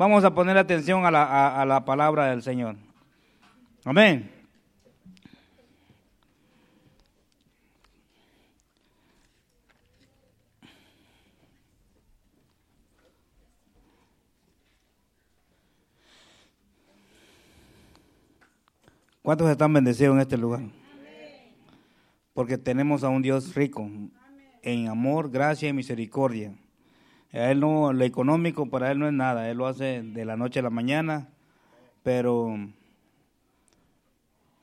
Vamos a poner atención a la, a la palabra del Señor. Amén. ¿Cuántos están bendecidos en este lugar? Porque tenemos a un Dios rico en amor, gracia y misericordia. Él no, lo económico para él no es nada, él lo hace de la noche a la mañana, pero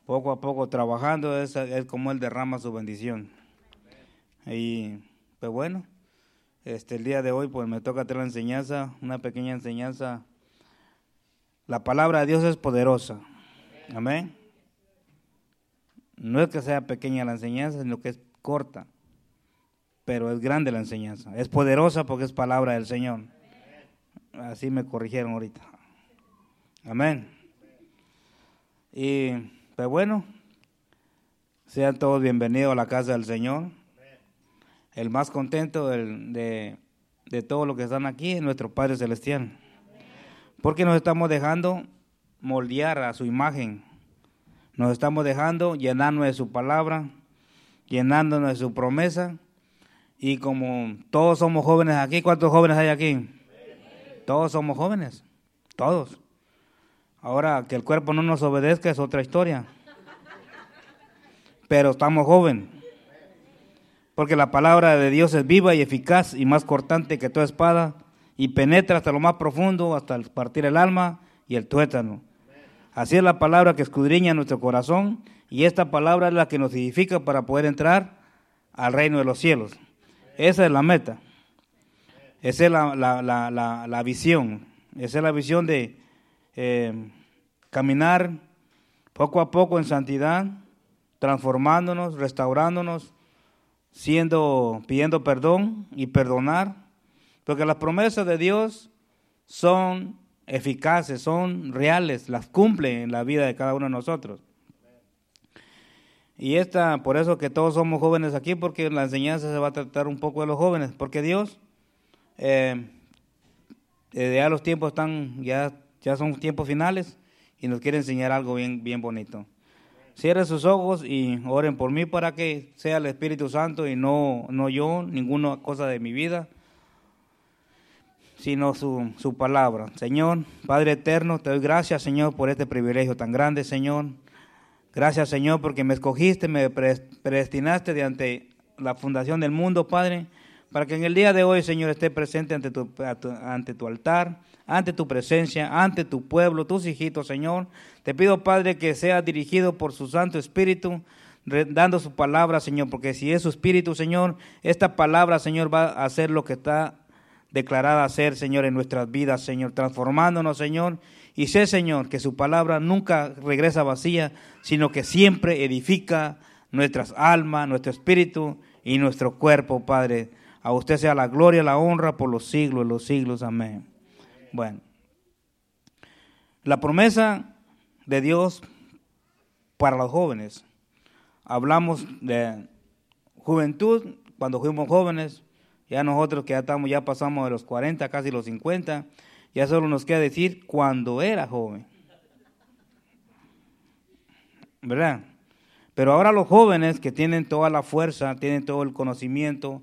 poco a poco trabajando es, es como él derrama su bendición. Y pues bueno, este el día de hoy pues me toca tener la enseñanza, una pequeña enseñanza. La palabra de Dios es poderosa. Amén. No es que sea pequeña la enseñanza, sino que es corta, pero es grande la enseñanza. Es poderosa porque es palabra del Señor. Así me corrigieron ahorita. Amén. Y pues bueno, sean todos bienvenidos a la casa del Señor. El más contento de, de todo lo que están aquí es nuestro Padre Celestial. Porque nos estamos dejando moldear a su imagen nos estamos dejando llenarnos de su palabra, llenándonos de su promesa. Y como todos somos jóvenes aquí, ¿cuántos jóvenes hay aquí? Todos somos jóvenes, todos. Ahora que el cuerpo no nos obedezca es otra historia. Pero estamos jóvenes. Porque la palabra de Dios es viva y eficaz y más cortante que toda espada y penetra hasta lo más profundo, hasta partir el alma y el tuétano Así es la palabra que escudriña nuestro corazón y esta palabra es la que nos edifica para poder entrar al reino de los cielos. Esa es la meta. Esa es la, visión. Esa es la visión de eh, caminar poco a poco en santidad, transformándonos, restaurándonos, siendo, pidiendo perdón y perdonar, porque las promesas de Dios son eficaces, son reales, las cumplen en la vida de cada uno de nosotros. Y esta, por eso que todos somos jóvenes aquí, porque la enseñanza se va a tratar un poco de los jóvenes, porque Dios, eh, eh, ya los tiempos están, ya, ya son tiempos finales y nos quiere enseñar algo bien, bien bonito. Cierren sus ojos y oren por mí para que sea el Espíritu Santo y no, no yo, ninguna cosa de mi vida sino su, su palabra. Señor, Padre eterno, te doy gracias, Señor, por este privilegio tan grande, Señor. Gracias, Señor, porque me escogiste, me predestinaste de ante la fundación del mundo, Padre, para que en el día de hoy, Señor, esté presente ante tu, ante tu altar, ante tu presencia, ante tu pueblo, tus hijitos, Señor. Te pido, Padre, que sea dirigido por su Santo Espíritu, dando su palabra, Señor, porque si es su Espíritu, Señor, esta palabra, Señor, va a hacer lo que está declarada a ser, Señor, en nuestras vidas, Señor, transformándonos, Señor. Y sé, Señor, que su palabra nunca regresa vacía, sino que siempre edifica nuestras almas, nuestro espíritu y nuestro cuerpo, Padre. A usted sea la gloria, la honra por los siglos los siglos. Amén. Bueno, la promesa de Dios para los jóvenes. Hablamos de juventud cuando fuimos jóvenes, ya nosotros que ya estamos, ya pasamos de los 40, casi los 50, ya solo nos queda decir cuando era joven. ¿Verdad? Pero ahora los jóvenes que tienen toda la fuerza, tienen todo el conocimiento,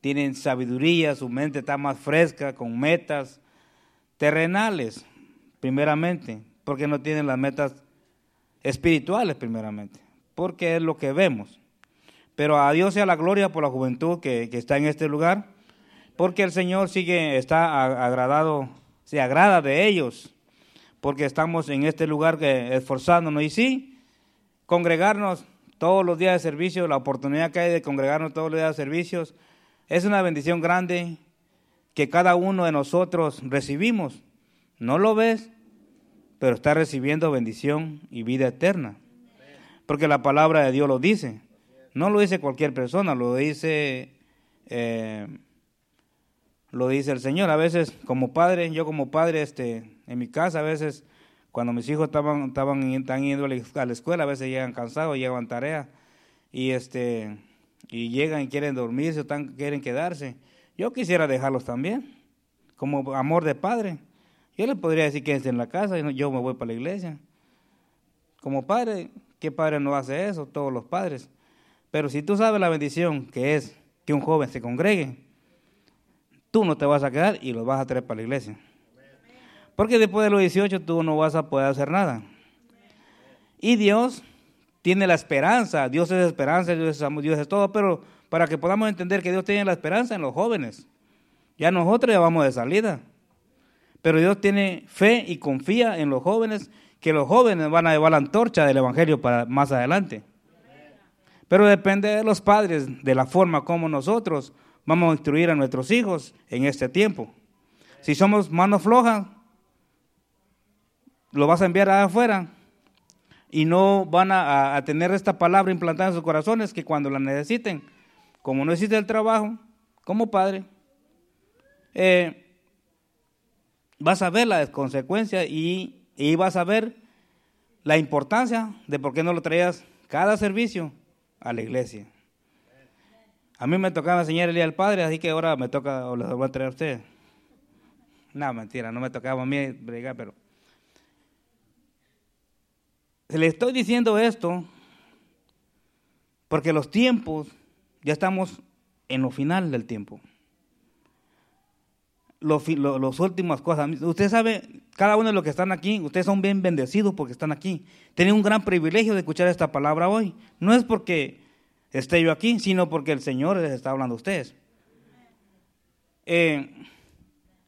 tienen sabiduría, su mente está más fresca, con metas terrenales, primeramente, porque no tienen las metas espirituales, primeramente, porque es lo que vemos. Pero a Dios sea la gloria por la juventud que, está en este lugar, porque el Señor sigue, está agradado, se agrada de ellos, porque estamos en este lugar que, esforzándonos. Y sí, congregarnos todos los días de servicio, la oportunidad que hay de congregarnos todos los días de servicios, es una bendición grande que cada uno de nosotros recibimos. No lo ves, pero está recibiendo bendición y vida eterna. Porque la palabra de Dios lo dice. No lo dice cualquier persona, lo dice, eh, lo dice el Señor. A veces como padre, yo como padre, este, en mi casa, a veces cuando mis hijos estaban, estaban están yendo a la escuela, a veces llegan cansados, llevan tarea y este y llegan y quieren dormirse, o quieren quedarse. Yo quisiera dejarlos también, como amor de padre. Yo le podría decir que es en la casa y yo me voy para la iglesia. Como padre, ¿qué padre no hace eso? Todos los padres. Pero si tú sabes la bendición que es que un joven se congregue, tú no te vas a quedar y lo vas a traer para la iglesia. Porque después de los 18 tú no vas a poder hacer nada. Y Dios tiene la esperanza, Dios es esperanza, Dios es Dios es todo, pero para que podamos entender que Dios tiene la esperanza en los jóvenes. Ya nosotros ya vamos de salida. Pero Dios tiene fe y confía en los jóvenes, que los jóvenes van a llevar la antorcha del Evangelio para más adelante. Pero depende de los padres, de la forma como nosotros vamos a instruir a nuestros hijos en este tiempo. Si somos manos flojas, lo vas a enviar afuera y no van a, tener esta palabra implantada en sus corazones que cuando la necesiten, como no existe el trabajo, como padre, eh, vas a ver la consecuencia y, y vas a ver la importancia de por qué no lo traías cada servicio a la iglesia. A mí me tocaba enseñar el día del Padre, así que ahora me toca, o les voy a traer a ustedes. No, mentira, no me tocaba a mí bregar, pero... Le estoy diciendo esto porque los tiempos, ya estamos en lo final del tiempo. Los, los, últimas cosas. Usted sabe, cada uno de los que están aquí, ustedes son bien bendecidos porque están aquí. Tienen un gran privilegio de escuchar esta palabra hoy. No es porque esté yo aquí, sino porque el Señor les está hablando a ustedes. Eh,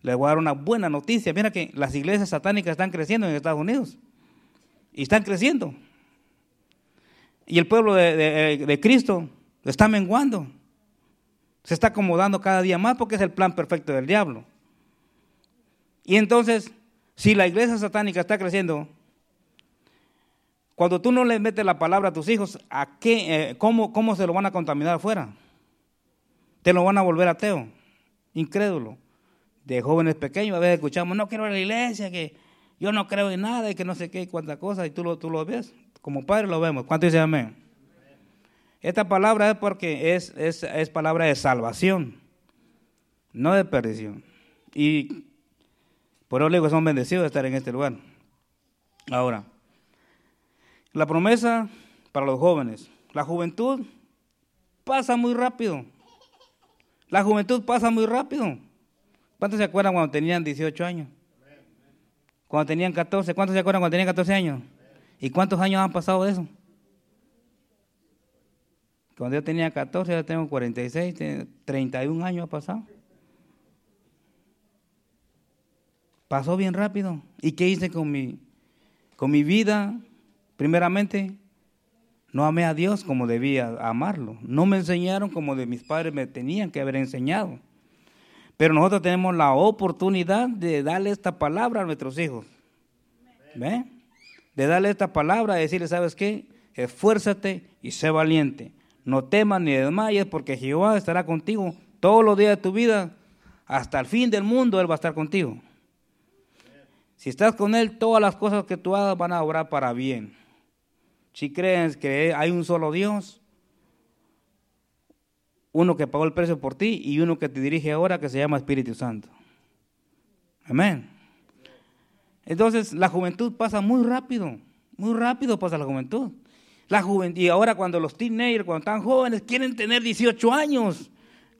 les voy a dar una buena noticia. Mira que las iglesias satánicas están creciendo en Estados Unidos. Y están creciendo. Y el pueblo de, de Cristo está menguando. Se está acomodando cada día más porque es el plan perfecto del diablo. Y entonces, si la iglesia satánica está creciendo, cuando tú no le metes la palabra a tus hijos, ¿a qué, eh, cómo, ¿cómo se lo van a contaminar afuera? Te lo van a volver ateo, incrédulo. De jóvenes pequeños, a veces escuchamos, no quiero ir a la iglesia, que yo no creo en nada y que no sé qué, cuántas cosas, y tú lo, tú lo ves. Como padre lo vemos. ¿Cuánto dice amén? Esta palabra es porque es, es, es palabra de salvación, no de perdición. Y por eso le digo, son bendecidos de estar en este lugar. Ahora, la promesa para los jóvenes. La juventud pasa muy rápido. La juventud pasa muy rápido. ¿Cuántos se acuerdan cuando tenían 18 años? Cuando tenían 14. ¿Cuántos se acuerdan cuando tenían 14 años? ¿Y cuántos años han pasado de eso? Cuando yo tenía 14, ya tengo 46, 31 años ha pasado. Pasó bien rápido. ¿Y qué hice con mi, con mi vida? Primeramente, no amé a Dios como debía amarlo. No me enseñaron como de mis padres me tenían que haber enseñado. Pero nosotros tenemos la oportunidad de darle esta palabra a nuestros hijos. De darle esta palabra, de decirle, ¿sabes qué? Esfuérzate y sé valiente. No temas ni desmayes porque Jehová estará contigo todos los días de tu vida. Hasta el fin del mundo Él va a estar contigo. Si estás con Él, todas las cosas que tú hagas van a obrar para bien si crees que hay un solo Dios, uno que pagó el precio por ti y uno que te dirige ahora que se llama Espíritu Santo. Amén. Entonces la juventud pasa muy rápido, muy rápido pasa la juventud. La juventud, y ahora cuando los teenagers, cuando están jóvenes, quieren tener 18 años.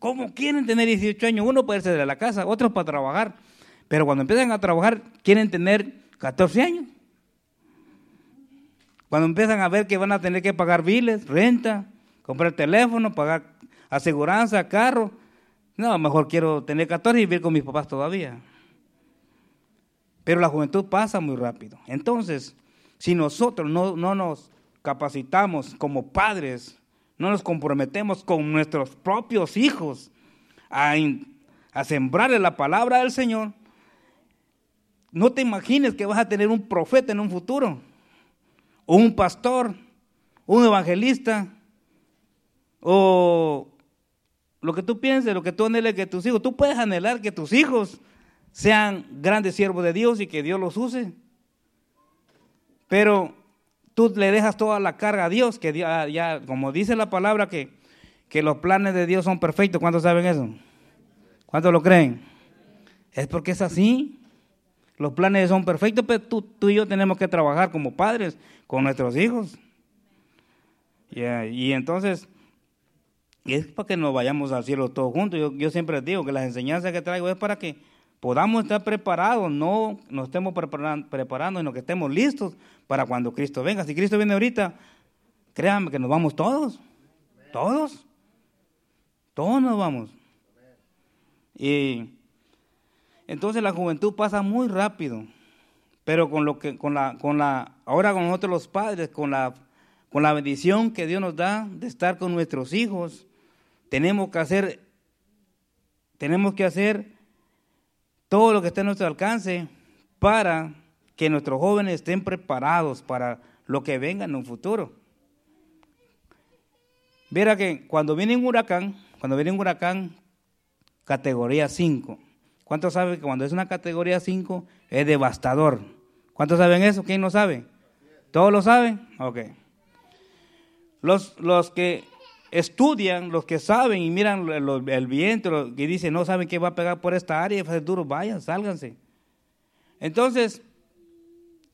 ¿Cómo quieren tener 18 años? Uno puede ser de la casa, otro para trabajar. Pero cuando empiezan a trabajar, quieren tener 14 años. Cuando empiezan a ver que van a tener que pagar biles, renta, comprar teléfono, pagar aseguranza, carro. No, mejor quiero tener 14 y vivir con mis papás todavía. Pero la juventud pasa muy rápido. Entonces, si nosotros no, nos capacitamos como padres, no nos comprometemos con nuestros propios hijos a sembrarle la palabra del Señor, no te imagines que vas a tener un profeta en un futuro un pastor, un evangelista, o lo que tú pienses, lo que tú anheles que tus hijos, tú puedes anhelar que tus hijos sean grandes siervos de Dios y que Dios los use. Pero tú le dejas toda la carga a Dios, que ya, como dice la palabra, que, que los planes de Dios son perfectos. ¿Cuántos saben eso? ¿Cuántos lo creen? Es porque es así. Los planes son perfectos, pero tú, tú y yo tenemos que trabajar como padres con nuestros hijos. Y entonces, es para que nos vayamos al cielo todos juntos. Yo, yo siempre digo que las enseñanzas que traigo es para que podamos estar preparados, no nos estemos preparando, preparando, sino que estemos listos para cuando Cristo venga. Si Cristo viene ahorita, créanme que nos vamos todos, todos, todos nos vamos. Y entonces la juventud pasa muy rápido, pero con lo que, con la, con la, ahora con nosotros los padres, con la, con la bendición que Dios nos da de estar con nuestros hijos, tenemos que hacer, tenemos que hacer todo lo que esté a nuestro alcance para que nuestros jóvenes estén preparados para lo que venga en un futuro. Verá que cuando viene un huracán, cuando viene un huracán categoría 5, ¿cuántos saben que cuando es una categoría 5 es devastador? ¿Cuántos saben eso? ¿Quién no sabe? ¿Todos lo saben? Ok. Los, los que estudian, los que saben y miran el, viento y dicen, no saben qué va a pegar por esta área, y duro, vayan, sálganse. Entonces,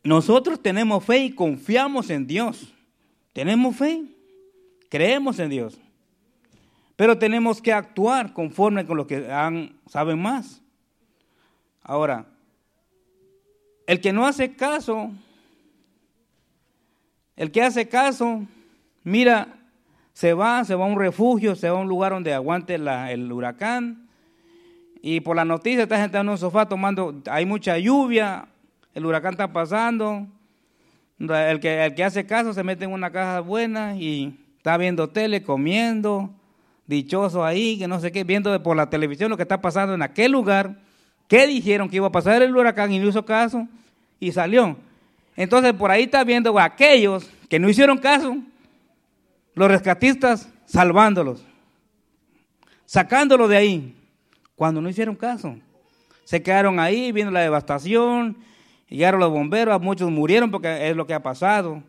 nosotros tenemos fe y confiamos en Dios. Tenemos fe, creemos en Dios. Pero tenemos que actuar conforme con lo que han, saben más. Ahora, el que no hace caso, el que hace caso, mira se va, se va a un refugio, se va a un lugar donde aguante el huracán. Y por la noticia está sentado en un sofá tomando, hay mucha lluvia, el huracán está pasando. El que, el que hace caso se mete en una caja buena y está viendo tele, comiendo, dichoso ahí, que no sé qué, viendo por la televisión lo que está pasando en aquel lugar. ¿Qué dijeron que iba a pasar el huracán y no hizo caso? Y salió. Entonces por ahí está viendo a aquellos que no hicieron caso los rescatistas salvándolos, sacándolos de ahí, cuando no hicieron caso. Se quedaron ahí viendo la devastación, llegaron los bomberos, muchos murieron porque es lo que ha pasado.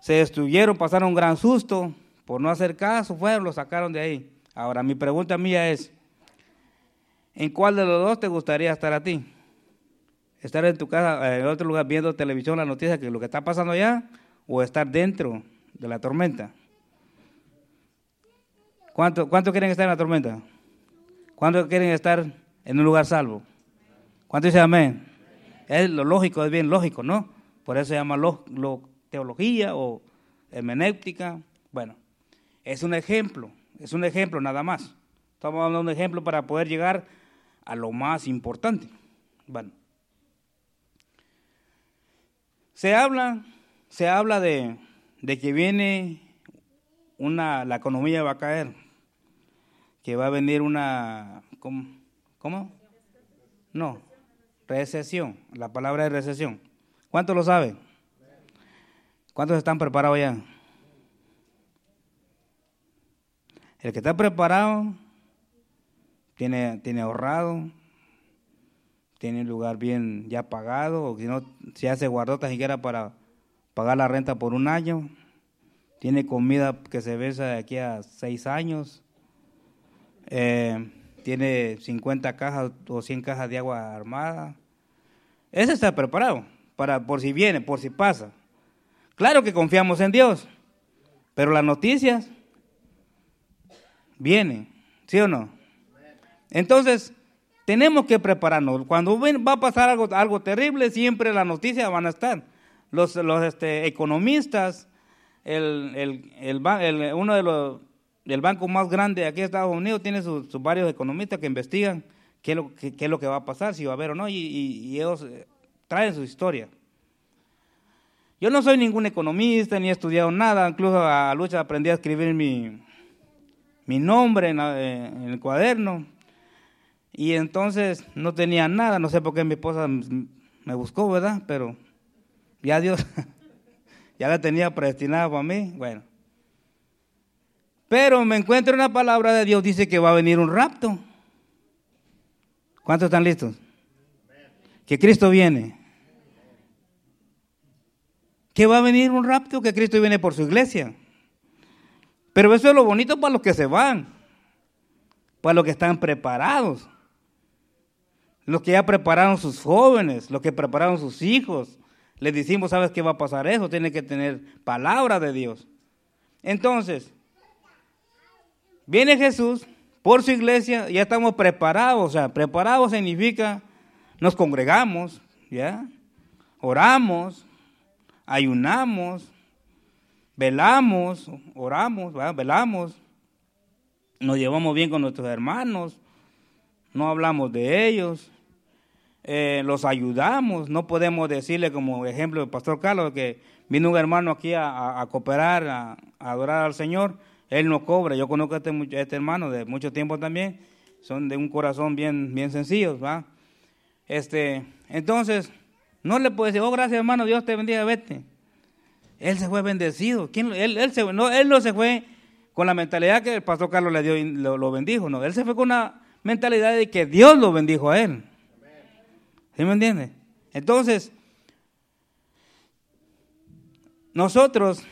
Se destruyeron, pasaron un gran susto, por no hacer caso, fueron, los sacaron de ahí. Ahora, mi pregunta mía es, ¿en cuál de los dos te gustaría estar a ti? ¿Estar en tu casa, en otro lugar, viendo televisión, la noticia que lo que está pasando allá, o estar dentro de la tormenta? ¿Cuánto, quieren estar en la tormenta? ¿Cuánto quieren estar en un lugar salvo? ¿Cuánto dice amén? Es lo lógico, es bien lógico, ¿no? Por eso se llama teología o hermenéutica. Bueno, es un ejemplo, es un ejemplo nada más. Estamos de un ejemplo para poder llegar a lo más importante. Bueno, se habla, se habla de, de que viene una, la economía va a caer que va a venir una, ¿cómo? No, recesión, la palabra es recesión. ¿Cuántos lo saben? ¿Cuántos están preparados ya? El que está preparado tiene, tiene ahorrado, tiene un lugar bien ya pagado, o si no, si hace guardota siquiera para pagar la renta por un año, tiene comida que se besa de aquí a seis años, eh, tiene 50 cajas o 100 cajas de agua armada. Ese está preparado para por si viene, por si pasa. Claro que confiamos en Dios, pero las noticias vienen, ¿sí o no? Entonces, tenemos que prepararnos. Cuando va a pasar algo, algo terrible, siempre las noticias van a estar. Los, este, economistas, el, uno de los el banco más grande aquí de Estados Unidos tiene sus, varios economistas que investigan qué es, lo, que va a pasar, si va a haber o no, y, ellos eh, traen su historia. Yo no soy ningún economista, ni he estudiado nada, incluso a, lucha aprendí a escribir mi, mi nombre en, eh, en, el cuaderno, y entonces no tenía nada, no sé por qué mi esposa me buscó, ¿verdad? Pero ya Dios, ya la tenía predestinada para mí, bueno. Pero me encuentro una palabra de Dios, dice que va a venir un rapto. ¿Cuántos están listos? Que Cristo viene. Que va a venir un rapto, que Cristo viene por su iglesia. Pero eso es lo bonito para los que se van, para los que están preparados. Los que ya prepararon sus jóvenes, los que prepararon sus hijos. Les decimos, ¿sabes qué va a pasar eso? Tiene que tener palabra de Dios. Entonces, viene Jesús por su iglesia, ya estamos preparados. O sea, preparados significa nos congregamos, ¿ya? Oramos, ayunamos, velamos, oramos, velamos, nos llevamos bien con nuestros hermanos, no hablamos de ellos, eh, los ayudamos, no podemos decirle como ejemplo el pastor Carlos que vino un hermano aquí a, cooperar, a, adorar al Señor, él no cobra, yo conozco a este, este, hermano de mucho tiempo también, son de un corazón bien, bien sencillo, ¿va? Este, entonces, no le puede decir, oh gracias hermano, Dios te bendiga, vete. Él se fue bendecido, ¿Quién, él, él, no, él no se fue con la mentalidad que el pastor Carlos le dio lo, lo bendijo, no, él se fue con una mentalidad de que Dios lo bendijo a él. ¿Sí me entiende? Entonces, nosotros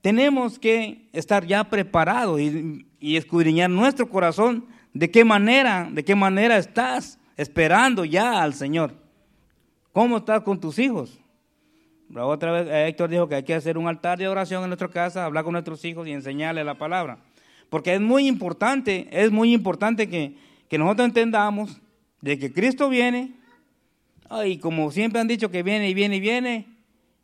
tenemos que estar ya preparados y, escudriñar nuestro corazón de qué manera, de qué manera estás esperando ya al Señor. ¿Cómo estás con tus hijos? Otra vez eh, Héctor dijo que hay que hacer un altar de oración en nuestra casa, hablar con nuestros hijos y enseñarles la palabra. Porque es muy importante, es muy importante que, que nosotros entendamos de que Cristo viene, y como siempre han dicho que viene y viene y viene,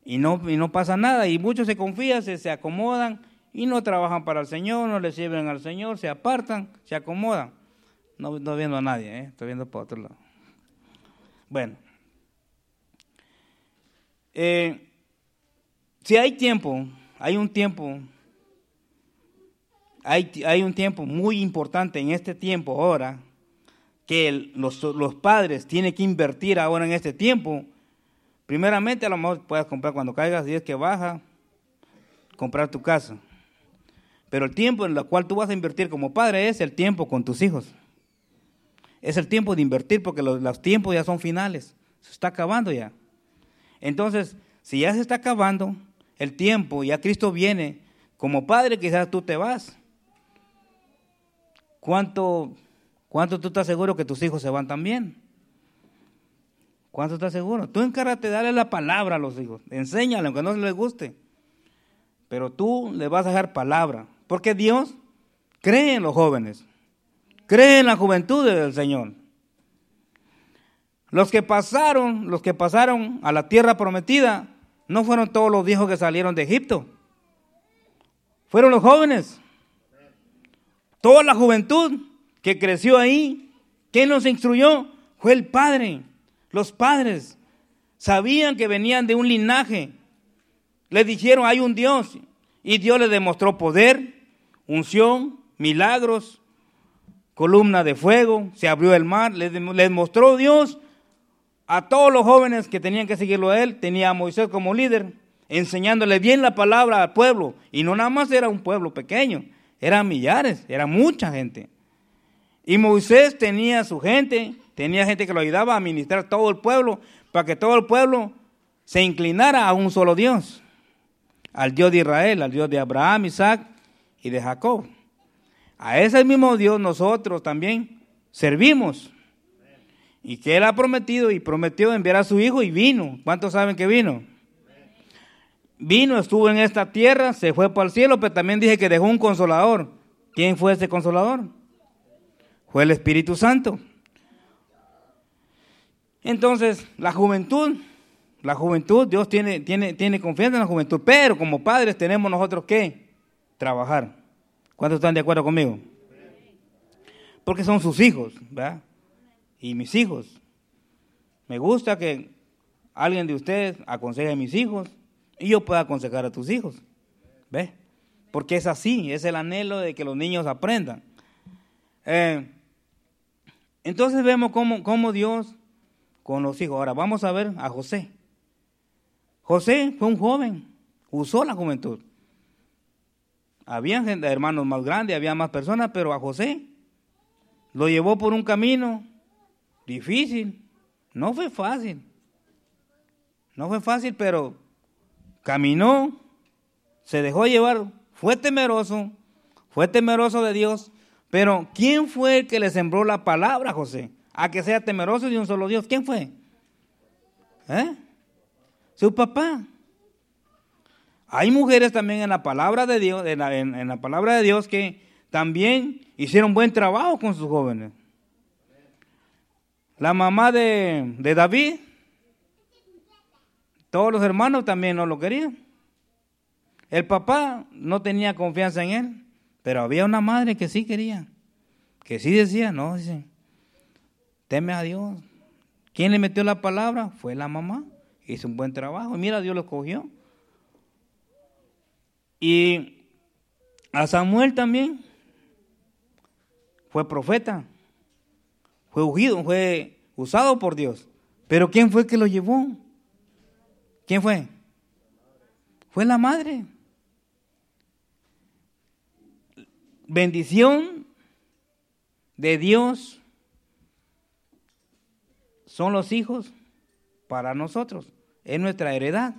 y no, y no pasa nada, y muchos se confían, se, se acomodan, y no trabajan para el Señor, no le sirven al Señor, se apartan, se acomodan. No, no viendo a nadie, ¿eh? estoy viendo para otro lado. Bueno, eh, si hay tiempo, hay un tiempo, hay, hay un tiempo muy importante en este tiempo ahora, que los, los, padres tienen que invertir ahora en este tiempo, primeramente a lo mejor puedes comprar cuando caigas, si es que baja, comprar tu casa. Pero el tiempo en el cual tú vas a invertir como padre es el tiempo con tus hijos. Es el tiempo de invertir porque los, los tiempos ya son finales. Se está acabando ya. Entonces, si ya se está acabando el tiempo, ya Cristo viene, como padre quizás tú te vas. ¿Cuánto ¿Cuánto tú estás seguro que tus hijos se van también? ¿Cuánto estás seguro? Tú encárgate de darle la palabra a los hijos. Enséñale, aunque no les guste. Pero tú le vas a dejar palabra. Porque Dios cree en los jóvenes. Cree en la juventud del Señor. Los que pasaron, los que pasaron a la tierra prometida, no fueron todos los viejos que salieron de Egipto. Fueron los jóvenes. Toda la juventud que creció ahí. ¿Quién nos instruyó? Fue el Padre. Los padres sabían que venían de un linaje. Le dijeron, hay un Dios. Y Dios les demostró poder, unción, milagros, columna de fuego, se abrió el mar. Les, les mostró Dios a todos los jóvenes que tenían que seguirlo a él. Tenía a Moisés como líder, enseñándole bien la palabra al pueblo. Y no nada más era un pueblo pequeño, eran millares, era mucha gente. Y Moisés tenía su gente, tenía gente que lo ayudaba a administrar todo el pueblo, para que todo el pueblo se inclinara a un solo Dios, al Dios de Israel, al Dios de Abraham, Isaac y de Jacob. A ese mismo Dios nosotros también servimos. Y que Él ha prometido y prometió enviar a su Hijo y vino. ¿Cuántos saben que vino? Vino, estuvo en esta tierra, se fue para el cielo, pero también dije que dejó un consolador. ¿Quién fue ese consolador? Fue el Espíritu Santo. Entonces, la juventud, la juventud, Dios tiene, tiene, tiene confianza en la juventud, pero como padres tenemos nosotros que trabajar. ¿Cuántos están de acuerdo conmigo? Porque son sus hijos, ¿verdad? Y mis hijos. Me gusta que alguien de ustedes aconseje a mis hijos y yo pueda aconsejar a tus hijos. ¿Ves? Porque es así, es el anhelo de que los niños aprendan. Eh, entonces vemos cómo, Dios con los hijos. Ahora vamos a ver a José. José fue un joven, usó la juventud. Había hermanos más grandes, había más personas, pero a José lo llevó por un camino difícil. No fue fácil. No fue fácil, pero caminó, se dejó llevar, fue temeroso, fue temeroso de Dios pero ¿quién fue el que le sembró la palabra José? a que sea temeroso de un solo Dios. ¿Quién fue? ¿Eh? Su papá. Hay mujeres también en la palabra de Dios, en la, palabra de Dios que también hicieron buen trabajo con sus jóvenes. La mamá de David, todos los hermanos también no lo querían. El papá no tenía confianza en él, pero había una madre que sí quería, que sí decía, no, dice, teme a Dios. ¿Quién le metió la palabra? Fue la mamá. Hizo un buen trabajo. Y mira, Dios lo cogió. Y a Samuel también fue profeta, fue ungido, fue usado por Dios. Pero ¿quién fue que lo llevó? ¿Quién fue? Fue la madre. Bendición de Dios son los hijos para nosotros. Es nuestra heredad,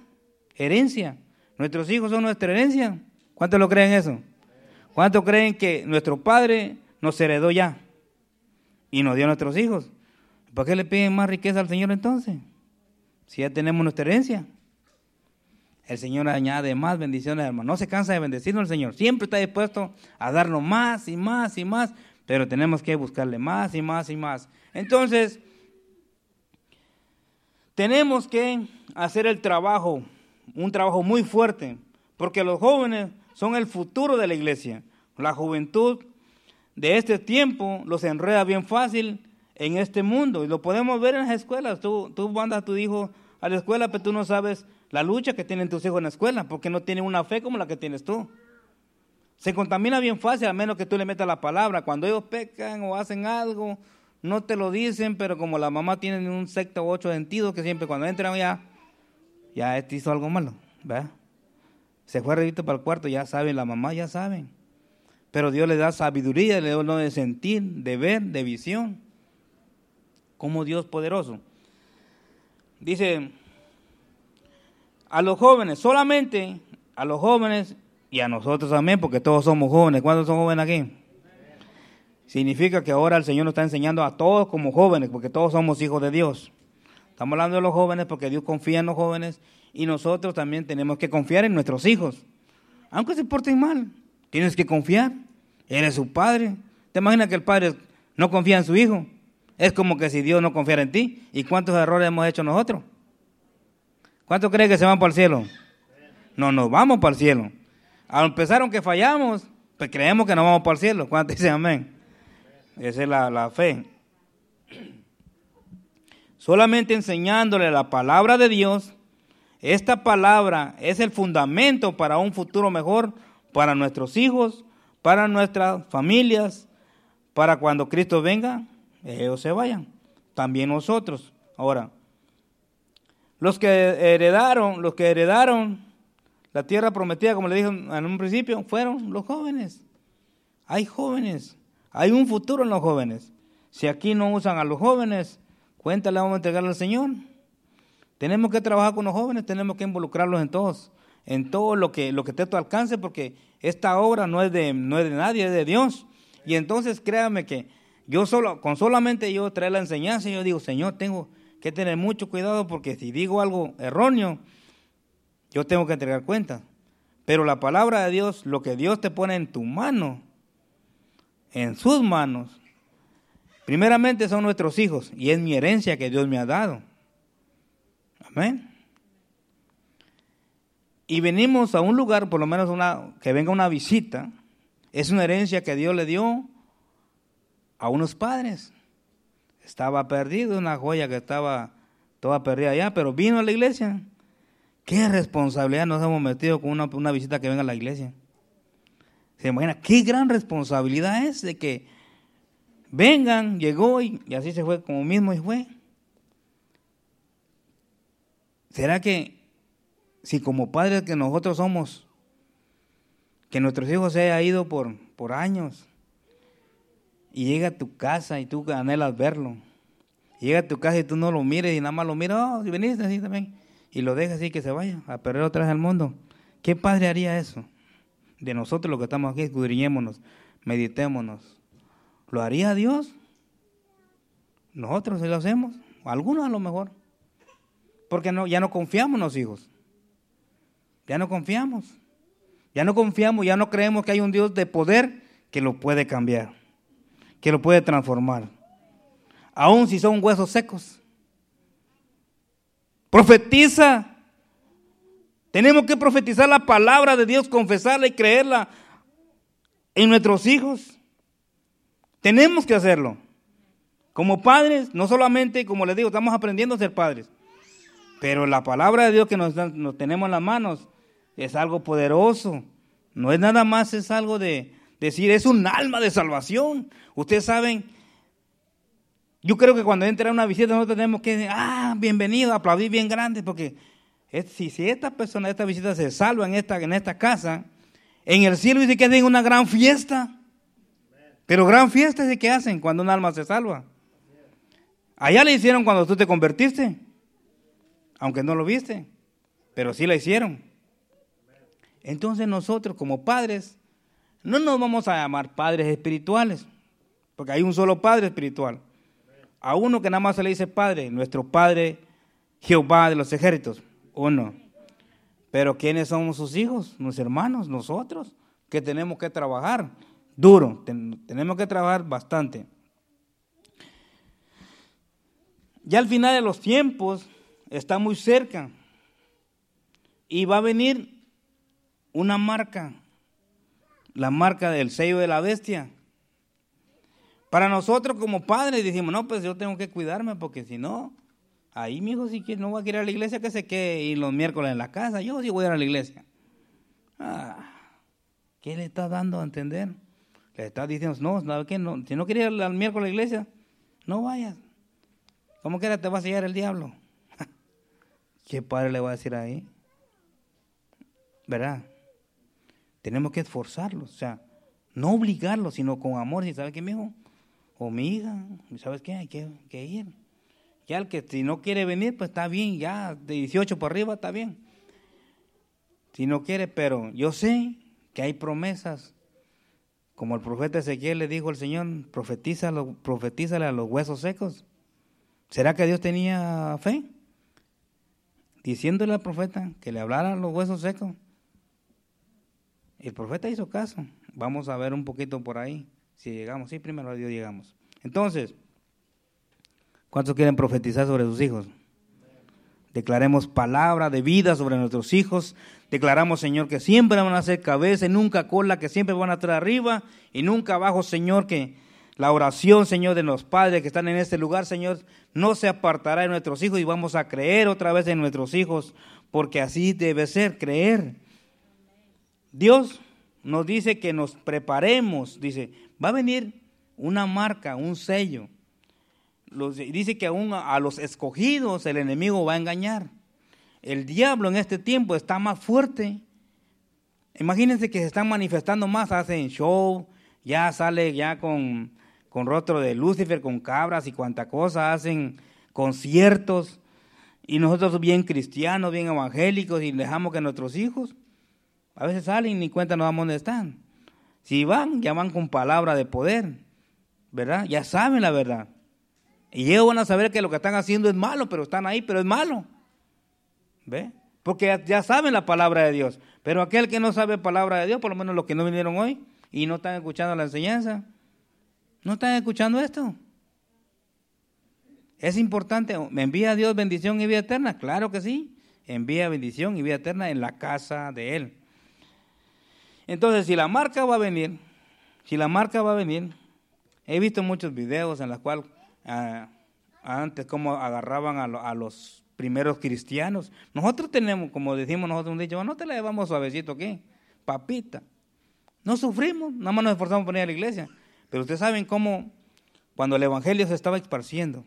herencia. Nuestros hijos son nuestra herencia. ¿Cuántos lo creen eso? ¿Cuántos creen que nuestro Padre nos heredó ya y nos dio a nuestros hijos? ¿Por qué le piden más riqueza al Señor entonces? Si ya tenemos nuestra herencia. El Señor añade más bendiciones, hermano. No se cansa de bendecirnos el Señor. Siempre está dispuesto a darnos más y más y más, pero tenemos que buscarle más y más y más. Entonces, tenemos que hacer el trabajo un trabajo muy fuerte, porque los jóvenes son el futuro de la iglesia. La juventud de este tiempo los enreda bien fácil en este mundo y lo podemos ver en las escuelas. Tú, tú mandas a tu hijo a la escuela, pero tú no sabes la lucha que tienen tus hijos en la escuela, porque no tienen una fe como la que tienes tú. Se contamina bien fácil, a menos que tú le metas la palabra. Cuando ellos pecan o hacen algo, no te lo dicen, pero como la mamá tiene un sexto o ocho sentidos, que siempre cuando entran ya ya este hizo algo malo, ¿verdad? Se fue redito para el cuarto, ya saben, la mamá ya saben. Pero Dios le da sabiduría, le da de sentir, de ver, de visión. Como Dios poderoso. Dice, a los jóvenes, solamente a los jóvenes y a nosotros también, porque todos somos jóvenes. ¿Cuántos son jóvenes aquí? Significa que ahora el Señor nos está enseñando a todos como jóvenes, porque todos somos hijos de Dios. Estamos hablando de los jóvenes porque Dios confía en los jóvenes y nosotros también tenemos que confiar en nuestros hijos. Aunque se porten mal, tienes que confiar. Eres su padre. ¿Te imaginas que el padre no confía en su hijo? Es como que si Dios no confiara en ti. ¿Y cuántos errores hemos hecho nosotros? ¿Cuántos creen que se van para el cielo? No, nos vamos para el cielo. Al empezar, aunque fallamos, pues creemos que nos vamos para el cielo. ¿Cuántos dicen amén? Esa es la, la fe. Solamente enseñándole la palabra de Dios, esta palabra es el fundamento para un futuro mejor para nuestros hijos, para nuestras familias, para cuando Cristo venga, ellos se vayan. También nosotros. Ahora, los que heredaron, los que heredaron la tierra prometida, como le dije en un principio, fueron los jóvenes. Hay jóvenes, hay un futuro en los jóvenes. Si aquí no usan a los jóvenes, cuenta le vamos a entregar al Señor. Tenemos que trabajar con los jóvenes, tenemos que involucrarlos en todos, en todo lo que, lo que esté a tu alcance, porque esta obra no es, de, no es de nadie, es de Dios. Y entonces créame que yo solo, con solamente yo traer la enseñanza, yo digo, Señor, tengo que tener mucho cuidado porque si digo algo erróneo, yo tengo que entregar cuenta. Pero la palabra de Dios, lo que Dios te pone en tu mano, en sus manos, Primeramente son nuestros hijos y es mi herencia que Dios me ha dado. Amén. Y venimos a un lugar, por lo menos una, que venga una visita, es una herencia que Dios le dio a unos padres. Estaba perdido, una joya que estaba toda perdida allá, pero vino a la iglesia. ¿Qué responsabilidad nos hemos metido con una, una visita que venga a la iglesia? ¿Se imagina qué gran responsabilidad es de que vengan, llegó y, así se fue como mismo y fue. ¿Será que si como padres que nosotros somos, que nuestros hijos se hayan ido por, por años y llega a tu casa y tú anhelas verlo, llega a tu casa y tú no lo mires y nada más lo miras, oh, si así también, y lo dejas así que se vaya a perder otra vez al mundo. ¿Qué padre haría eso? De nosotros los que estamos aquí, escudriñémonos, meditémonos. ¿Lo haría Dios? Nosotros sí lo hacemos, algunos a lo mejor. Porque no, ya no confiamos en los hijos. Ya no confiamos. Ya no confiamos, ya no creemos que hay un Dios de poder que lo puede cambiar, que lo puede transformar. Aun si son huesos secos. Profetiza. Tenemos que profetizar la palabra de Dios, confesarla y creerla en nuestros hijos. Tenemos que hacerlo. Como padres, no solamente, como les digo, estamos aprendiendo a ser padres, pero la palabra de Dios que nos, tenemos en las manos es algo poderoso. No es nada más, es algo de decir, es un alma de salvación. Ustedes saben, yo creo que cuando entra una visita nosotros tenemos que, ah, bienvenido, aplaudir bien grande, porque si, si esta persona, esta visita se salva en esta, en esta casa, en el cielo dice que hacen una gran fiesta. Pero gran fiesta es de que hacen cuando un alma se salva. Allá le hicieron cuando tú te convertiste, aunque no lo viste, pero sí la hicieron. Entonces nosotros como padres no nos vamos a llamar padres espirituales, porque hay un solo padre espiritual. A uno que nada más se le dice padre, nuestro padre Jehová de los ejércitos, uno. Pero ¿quiénes somos sus hijos? Nuestros hermanos, nosotros, que tenemos que trabajar duro, tenemos que trabajar bastante. Ya al final de los tiempos está muy cerca y va a venir una marca, la marca del sello de la bestia. Para nosotros como padres decimos, no, pues yo tengo que cuidarme porque si no, ahí mi hijo si no va a ir a la iglesia que se quede y los miércoles en la casa, yo sí voy a ir a la iglesia. Ah, ¿Qué le está dando a entender? Le está diciendo, no, no, si no quiere ir al miércoles a la iglesia, no vayas. ¿Cómo que te va a sellar el diablo? ¿Qué padre le va a decir ahí? ¿Verdad? Tenemos que esforzarlos, o sea, no obligarlos, sino con amor. ¿Y sabes qué, mi hijo? O mi hija, ¿sabes qué? Hay que, ir. Ya el que si no quiere venir, pues está bien, ya de 18 por arriba está bien. Si no quiere, pero yo sé que hay promesas. Como el profeta Ezequiel le dijo al Señor, profetízale, profetízale a los huesos secos. ¿Será que Dios tenía fe? Diciéndole al profeta que le hablaran los huesos secos. El profeta hizo caso. Vamos a ver un poquito por ahí. Si llegamos, sí, primero a Dios llegamos. Entonces, ¿cuántos quieren profetizar sobre sus hijos? Declaremos palabra de vida sobre nuestros hijos. Declaramos, Señor, que siempre van a ser cabeza y nunca cola, que siempre van a estar arriba y nunca abajo, Señor, que la oración, Señor, de los padres que están en este lugar, Señor, no se apartará de nuestros hijos y vamos a creer otra vez en nuestros hijos, porque así debe ser, creer. Dios nos dice que nos preparemos, dice, va a venir una marca, un sello. dice que aún a los escogidos el enemigo va a engañar. El diablo en este tiempo está más fuerte. Imagínense que se están manifestando más, hacen show, ya sale ya con con rostro de Lucifer, con cabras y cuanta cosa, hacen conciertos y nosotros bien cristianos, bien evangélicos y dejamos que nuestros hijos a veces salen y ni cuenta dónde están. Si van, ya van con palabra de poder, ¿verdad? Ya saben la verdad. Y ellos van a saber que lo que están haciendo es malo, pero están ahí, pero es malo. ¿Ve? Porque ya saben la palabra de Dios. Pero aquel que no sabe palabra de Dios, por lo menos los que no vinieron hoy y no están escuchando la enseñanza, ¿No están escuchando esto? Es importante, ¿me envía Dios bendición y vida eterna? Claro que sí, envía bendición y vida eterna en la casa de Él. Entonces, si la marca va a venir, si la marca va a venir, he visto muchos videos en los cuales ah, antes como agarraban a, los primeros cristianos. Nosotros tenemos, como decimos nosotros un dicho, no te la llevamos suavecito aquí, papita. No sufrimos, nada más nos esforzamos por ir a la iglesia. Pero ustedes saben cómo, cuando el Evangelio se estaba esparciendo,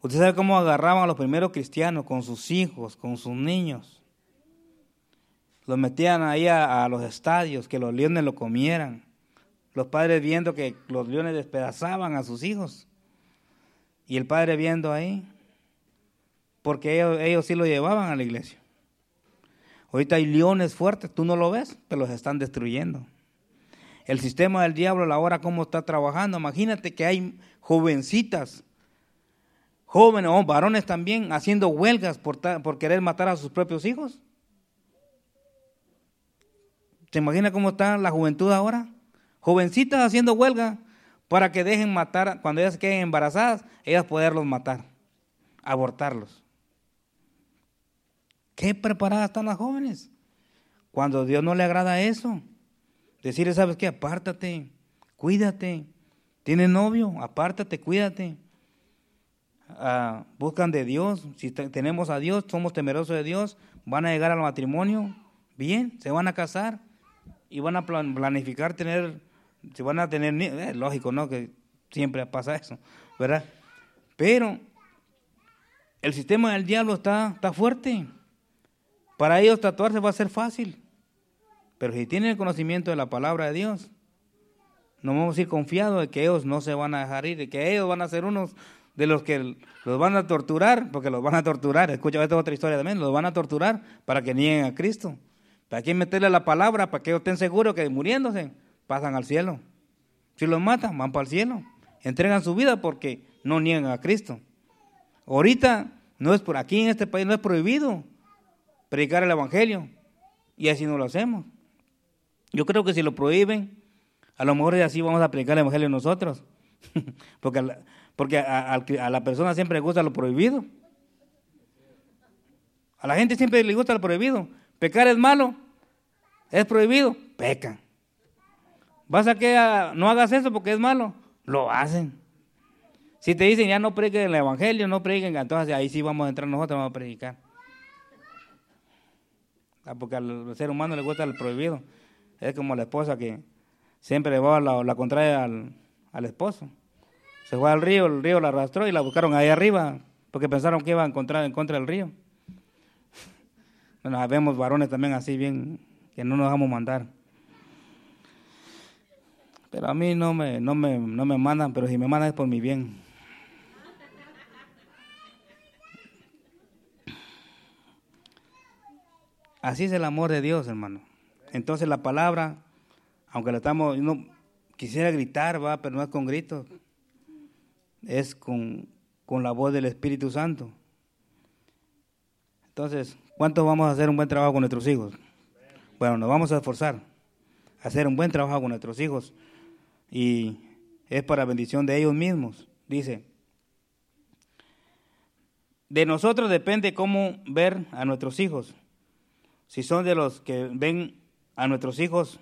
ustedes saben cómo agarraban a los primeros cristianos con sus hijos, con sus niños. Los metían ahí a, los estadios, que los leones lo comieran. Los padres viendo que los leones despedazaban a sus hijos. Y el padre viendo ahí, porque ellos, ellos sí lo llevaban a la iglesia. Ahorita hay leones fuertes, tú no lo ves, pero los están destruyendo. el sistema del diablo, la hora cómo está trabajando. Imagínate que hay jovencitas, jóvenes o varones también, haciendo huelgas por, por querer matar a sus propios hijos. ¿Se imagina cómo está la juventud ahora? Jovencitas haciendo huelga para que dejen matar, cuando ellas queden embarazadas, ellas poderlos matar, abortarlos. ¿Qué preparadas están las jóvenes? Cuando Dios no le agrada eso, decirle, ¿sabes qué? Apártate, cuídate. ¿Tienes novio? Apártate, cuídate. Ah, buscan de Dios. Si tenemos a Dios, somos temerosos de Dios, van a llegar al matrimonio, bien, se van a casar y van a planificar tener, se van a tener, es lógico, ¿no? Que siempre pasa eso, ¿verdad? Pero el sistema del diablo está, está fuerte. Para ellos tatuarse va a ser fácil. Pero si tienen el conocimiento de la palabra de Dios, no vamos a ir confiados de que ellos no se van a dejar ir, de que ellos van a ser unos de los que los van a torturar, porque los van a torturar. Escucha, esta otra historia también, los van a torturar para que nieguen a Cristo. Para que meterle la palabra para que ellos estén seguros que muriéndose pasan al cielo. Si los matan, van para el cielo. Entregan su vida porque no niegan a Cristo. Ahorita no es por aquí en este país no es prohibido predicar el evangelio y así no lo hacemos. Yo creo que si lo prohíben, a lo mejor así vamos a predicar el evangelio nosotros. porque a porque a, a la persona siempre le gusta lo prohibido. A la gente siempre le gusta lo prohibido. Pecar es malo, es prohibido, pecan. ¿Vas a que no hagas eso porque es malo? Lo hacen. Si te dicen ya no prediquen el evangelio, no prediquen, entonces ahí sí vamos a entrar nosotros, vamos a predicar. Ah, porque al ser humano le gusta el prohibido. Es como la esposa que siempre le va la, la contraria al, al, esposo. Se fue al río, el río la arrastró y la buscaron ahí arriba porque pensaron que iba a encontrar en contra del río. Bueno, vemos varones también así bien, que no nos dejamos mandar. Pero a mí no me, no me, no me mandan, pero si me mandan es por mi bien. Así es el amor de Dios, hermano. Entonces la palabra, aunque la estamos, uno quisiera gritar, va, pero no es con gritos, es con, con la voz del Espíritu Santo. Entonces, ¿Cuántos vamos a hacer un buen trabajo con nuestros hijos? Bueno, nos vamos a esforzar a hacer un buen trabajo con nuestros hijos y es para bendición de ellos mismos. Dice, de nosotros depende cómo ver a nuestros hijos. Si son de los que ven a nuestros hijos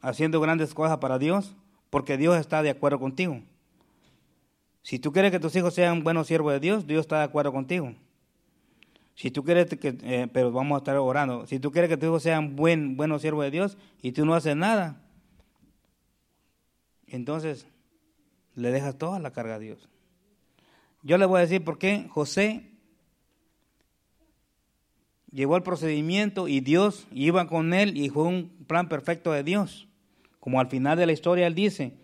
haciendo grandes cosas para Dios, porque Dios está de acuerdo contigo. Si tú quieres que tus hijos sean buenos siervos de Dios, Dios está de acuerdo contigo. Si tú quieres que, eh, pero vamos a estar orando, si tú quieres que tus hijos sean buen, buenos siervos de Dios y tú no haces nada, entonces le dejas toda la carga a Dios. Yo le voy a decir por qué José llegó al procedimiento y Dios iba con él y fue un plan perfecto de Dios. Como al final de la historia él dice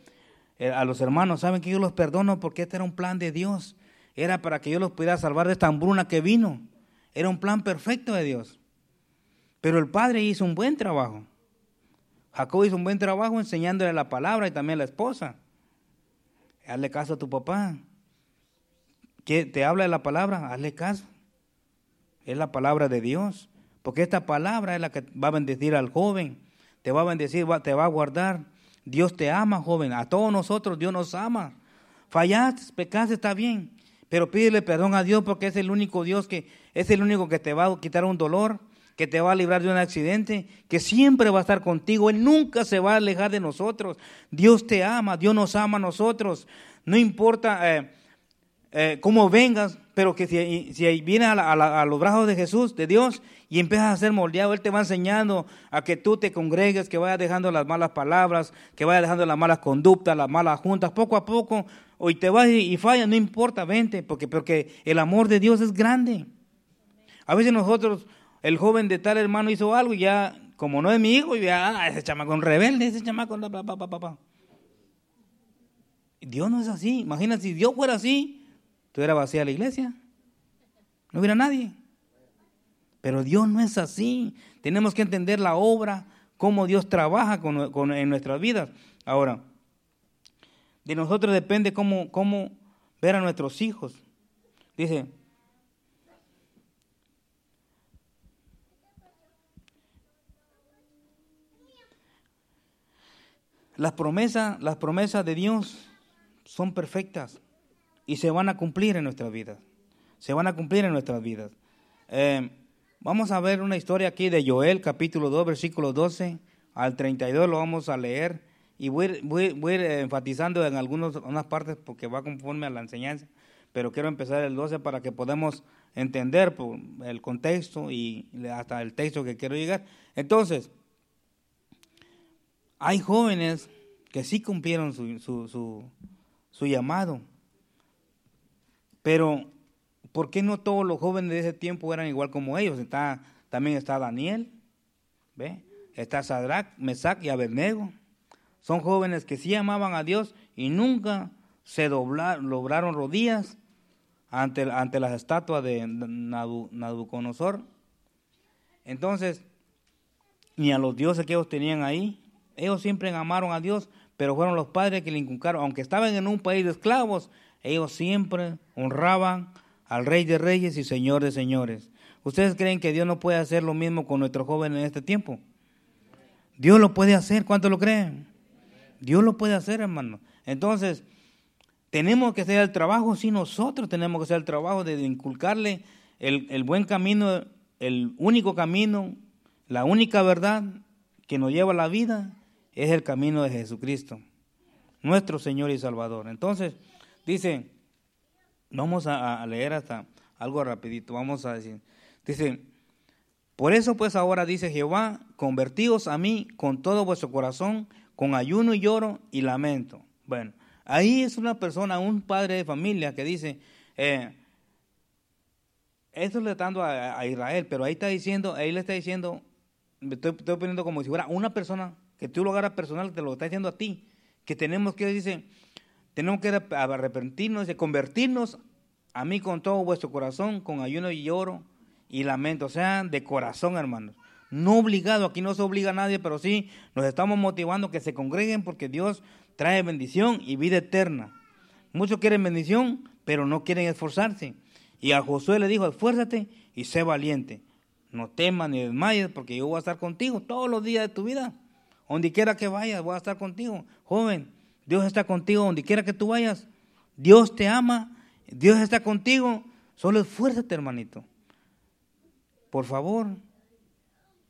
eh, a los hermanos, ¿saben que yo los perdono porque este era un plan de Dios? Era para que yo los pudiera salvar de esta hambruna que vino. Era un plan perfecto de Dios. Pero el padre hizo un buen trabajo. Jacob hizo un buen trabajo enseñándole la palabra y también a la esposa. Hazle caso a tu papá. Que te habla de la palabra, hazle caso. Es la palabra de Dios. Porque esta palabra es la que va a bendecir al joven. Te va a bendecir, te va a guardar. Dios te ama, joven. A todos nosotros Dios nos ama. Fallaste, pecaste, está bien. Pero pídele perdón a Dios porque es el único Dios que es el único que te va a quitar un dolor, que te va a librar de un accidente, que siempre va a estar contigo. Él nunca se va a alejar de nosotros. Dios te ama, Dios nos ama a nosotros. No importa eh, eh, cómo vengas, pero que si, si vienes a, los brazos de Jesús, de Dios, y empiezas a ser moldeado, Él te va enseñando a que tú te congregues, que vayas dejando las malas palabras, que vayas dejando las malas conductas, las malas juntas, poco a poco hoy te vas y, fallas, no importa, vente, porque, porque el amor de Dios es grande. A veces nosotros, el joven de tal hermano hizo algo y ya, como no es mi hijo, ya, ah, ese chamaco es rebelde, ese chamaco, papá, papá, papá. Dios no es así. Imagina si Dios fuera así, tuviera vacía la iglesia. No hubiera nadie. Pero Dios no es así. Tenemos que entender la obra cómo Dios trabaja con, en nuestras vidas. Ahora, de nosotros depende cómo, cómo ver a nuestros hijos. Dice, las promesas, las promesas de Dios son perfectas y se van a cumplir en nuestras vidas. Se van a cumplir en nuestras vidas. Eh, vamos a ver una historia aquí de Joel, capítulo 2, versículo 12 al 32, lo vamos a leer y voy, voy, voy enfatizando en algunas unas partes porque va conforme a la enseñanza, pero quiero empezar el 12 para que podamos entender el contexto y hasta el texto que quiero llegar. Entonces, hay jóvenes que sí cumplieron su, su, llamado, pero, ¿por qué no todos los jóvenes de ese tiempo eran igual como ellos? Está, también está Daniel, ¿ve? Está Sadrach, Mesach y Abednego. Son jóvenes que sí amaban a Dios y nunca se doblaron, lograron rodillas ante, ante las estatuas de Nabucodonosor. Entonces, ni a los dioses que ellos tenían ahí. Ellos siempre amaron a Dios, pero fueron los padres que le inculcaron, aunque estaban en un país de esclavos, ellos siempre honraban al Rey de Reyes y Señor de Señores. ¿Ustedes creen que Dios no puede hacer lo mismo con nuestros jóvenes en este tiempo? Dios lo puede hacer, ¿cuánto lo creen? Dios lo puede hacer, hermano. Entonces, tenemos que hacer el trabajo, sí, nosotros tenemos que hacer el trabajo de inculcarle el, buen camino, el único camino, la única verdad que nos lleva a la vida es el camino de Jesucristo, nuestro Señor y Salvador. Entonces, Dice, vamos a, leer hasta algo rapidito, vamos a decir. Dice, por eso pues ahora dice Jehová, convertíos a mí con todo vuestro corazón, con ayuno y lloro y lamento. Bueno, ahí es una persona, un padre de familia que dice, eh, esto le está dando a, Israel, pero ahí está diciendo, ahí le está diciendo, estoy, estoy poniendo como si fuera una persona, que tú lo hagas personal, te lo está diciendo a ti, que tenemos que, dice, tenemos que arrepentirnos y convertirnos a mí con todo vuestro corazón, con ayuno y lloro y lamento. O sea, de corazón, hermanos. No obligado, aquí no se obliga a nadie, pero sí nos estamos motivando que se congreguen porque Dios trae bendición y vida eterna. Muchos quieren bendición, pero no quieren esforzarse. Y a Josué le dijo, esfuérzate y sé valiente. No temas ni desmayes porque yo voy a estar contigo todos los días de tu vida. Donde quiera que vayas, voy a estar contigo. Joven, Dios está contigo donde quiera que tú vayas. Dios te ama. Dios está contigo. Solo esfuérzate, hermanito. Por favor.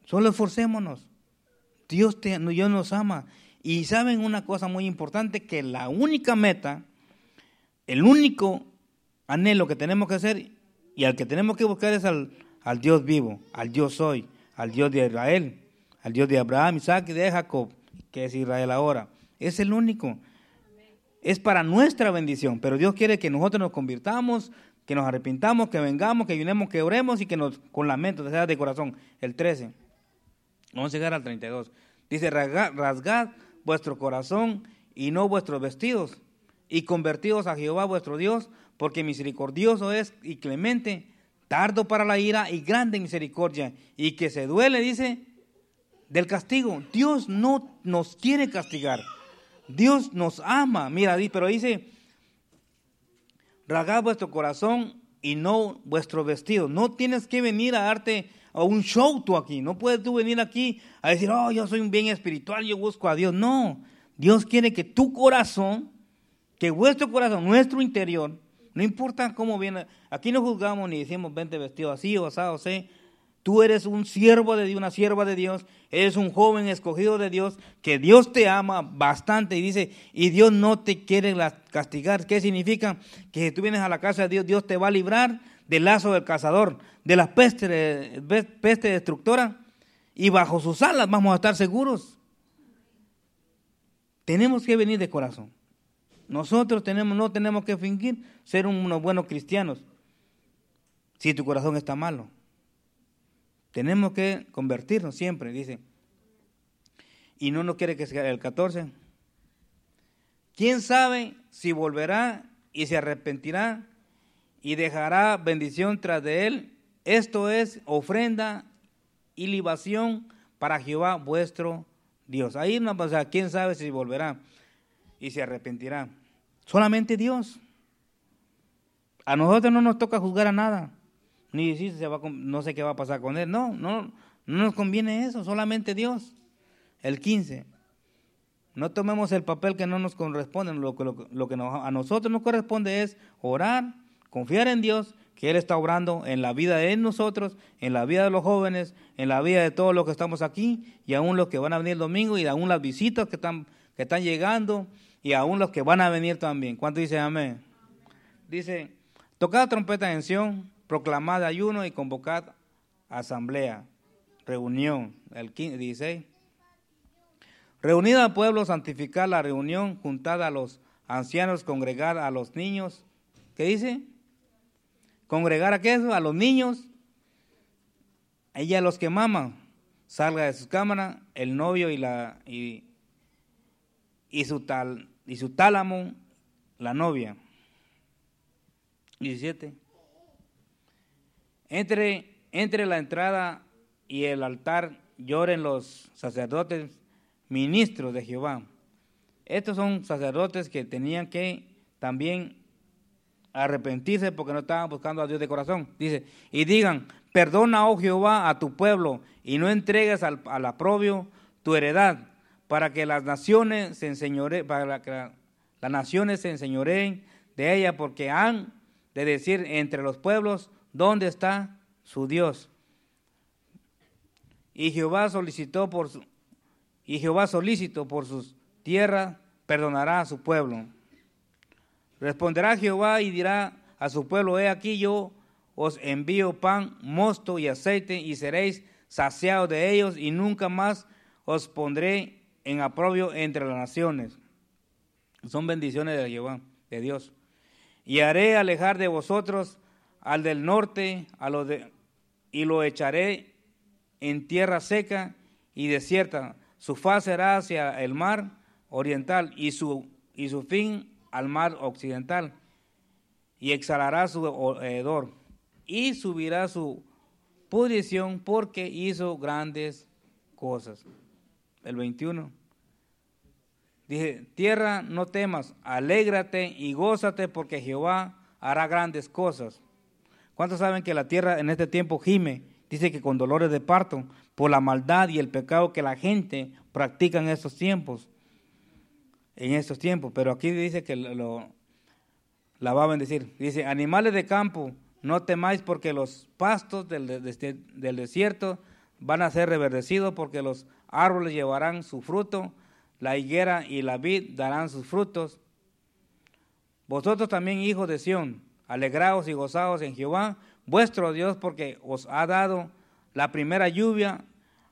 Solo esforcémonos. Dios, te, Dios nos ama. Y saben una cosa muy importante, que la única meta, el único anhelo que tenemos que hacer y al que tenemos que buscar es al, al Dios vivo, al Dios hoy, al Dios de Israel, al Dios de Abraham, Isaac y de Jacob, que es Israel ahora. Es el único. Es para nuestra bendición, pero Dios quiere que nosotros nos convirtamos, que nos arrepintamos, que vengamos, que ayunemos, que oremos y que nos con lamento, sea de corazón. El 13. Vamos a llegar al 32. Dice, rasgad, vuestro corazón y no vuestros vestidos, y convertidos a Jehová vuestro Dios, porque misericordioso es y clemente, tardo para la ira y grande misericordia, y que se duele, dice, del castigo. Dios no nos quiere castigar. Dios nos ama. Mira, pero dice, ragad vuestro corazón y no vuestro vestido. No tienes que venir a darte a un show tú aquí. No puedes tú venir aquí a decir, oh, yo soy un bien espiritual, yo busco a Dios. No, Dios quiere que tu corazón, que vuestro corazón, nuestro interior, no importa cómo viene, aquí no juzgamos ni decimos, vente vestido así o así, o sea, Tú eres un siervo de Dios, una sierva de Dios, eres un joven escogido de Dios, que Dios te ama bastante y dice, y Dios no te quiere castigar. ¿Qué significa? Que si tú vienes a la casa de Dios, Dios te va a librar del lazo del cazador, de la peste, peste destructora, y bajo sus alas vamos a estar seguros. Tenemos que venir de corazón. Nosotros tenemos, no tenemos que fingir ser unos buenos cristianos si tu corazón está malo. Tenemos que convertirnos siempre, dice. Y no nos quiere que sea el 14. ¿Quién sabe si volverá y se arrepentirá y dejará bendición tras de él? Esto es ofrenda y libación para Jehová vuestro Dios. Ahí no, sea, quién sabe si volverá y se arrepentirá. Solamente Dios. A nosotros no nos toca juzgar a nada, ni decir se va, no sé qué va a pasar con él. No, no, no nos conviene eso, solamente Dios. El 15. No tomemos el papel que no nos corresponde, lo, lo que a nosotros nos corresponde es orar, confiar en Dios, que Él está obrando en la vida de nosotros, en la vida de los jóvenes, en la vida de todos los que estamos aquí, y aún los que van a venir el domingo, y aún las visitas que están, que están llegando, y aún los que van a venir también. ¿Cuánto dice amén? Dice, tocad trompeta en Sion, proclamad ayuno y convocad asamblea, reunión, el 15, 16. Reunid al pueblo, santificar la reunión, juntad a los ancianos, congregad a los niños. ¿Qué dice? Congregar a qué? A los niños. Ella a los que maman. Salga de su cámara el novio y la y, y su tal y su tálamo la novia. 17. Entre, entre la entrada y el altar lloren los sacerdotes ministros de Jehová. Estos son sacerdotes que tenían que también arrepentirse porque no estaban buscando a Dios de corazón. Dice, y digan, perdona, oh Jehová, a tu pueblo y no entregues al, al aprobio tu heredad, para que las naciones se enseñoreen, para que las naciones se enseñoreen de ella, porque han de decir entre los pueblos, ¿dónde está su Dios? Y Jehová solicitó por su, y Jehová solícito por sus tierras perdonará a su pueblo. Responderá Jehová y dirá a su pueblo, he aquí yo os envío pan, mosto y aceite y seréis saciados de ellos y nunca más os pondré en aprobio entre las naciones. Son bendiciones de Jehová, de Dios. Y haré alejar de vosotros al del norte y lo echaré en tierra seca y desierta su faz será hacia el mar oriental y su, y su fin al mar occidental. Y exhalará su hedor y subirá su pudrición porque hizo grandes cosas. El 21. Dije, tierra, no temas, alégrate y gózate porque Jehová hará grandes cosas. ¿Cuántos saben que la tierra en este tiempo gime? Dice que con dolores de parto, por la maldad y el pecado que la gente practica en estos tiempos. En estos tiempos. Pero aquí dice que lo, la va a bendecir. Dice, animales de campo, no temáis porque los pastos del, del desierto van a ser reverdecidos porque los árboles llevarán su fruto, la higuera y la vid darán sus frutos. Vosotros también, hijos de Sión, alegraos y gozaos en Jehová, vuestro Dios, porque os ha dado la primera lluvia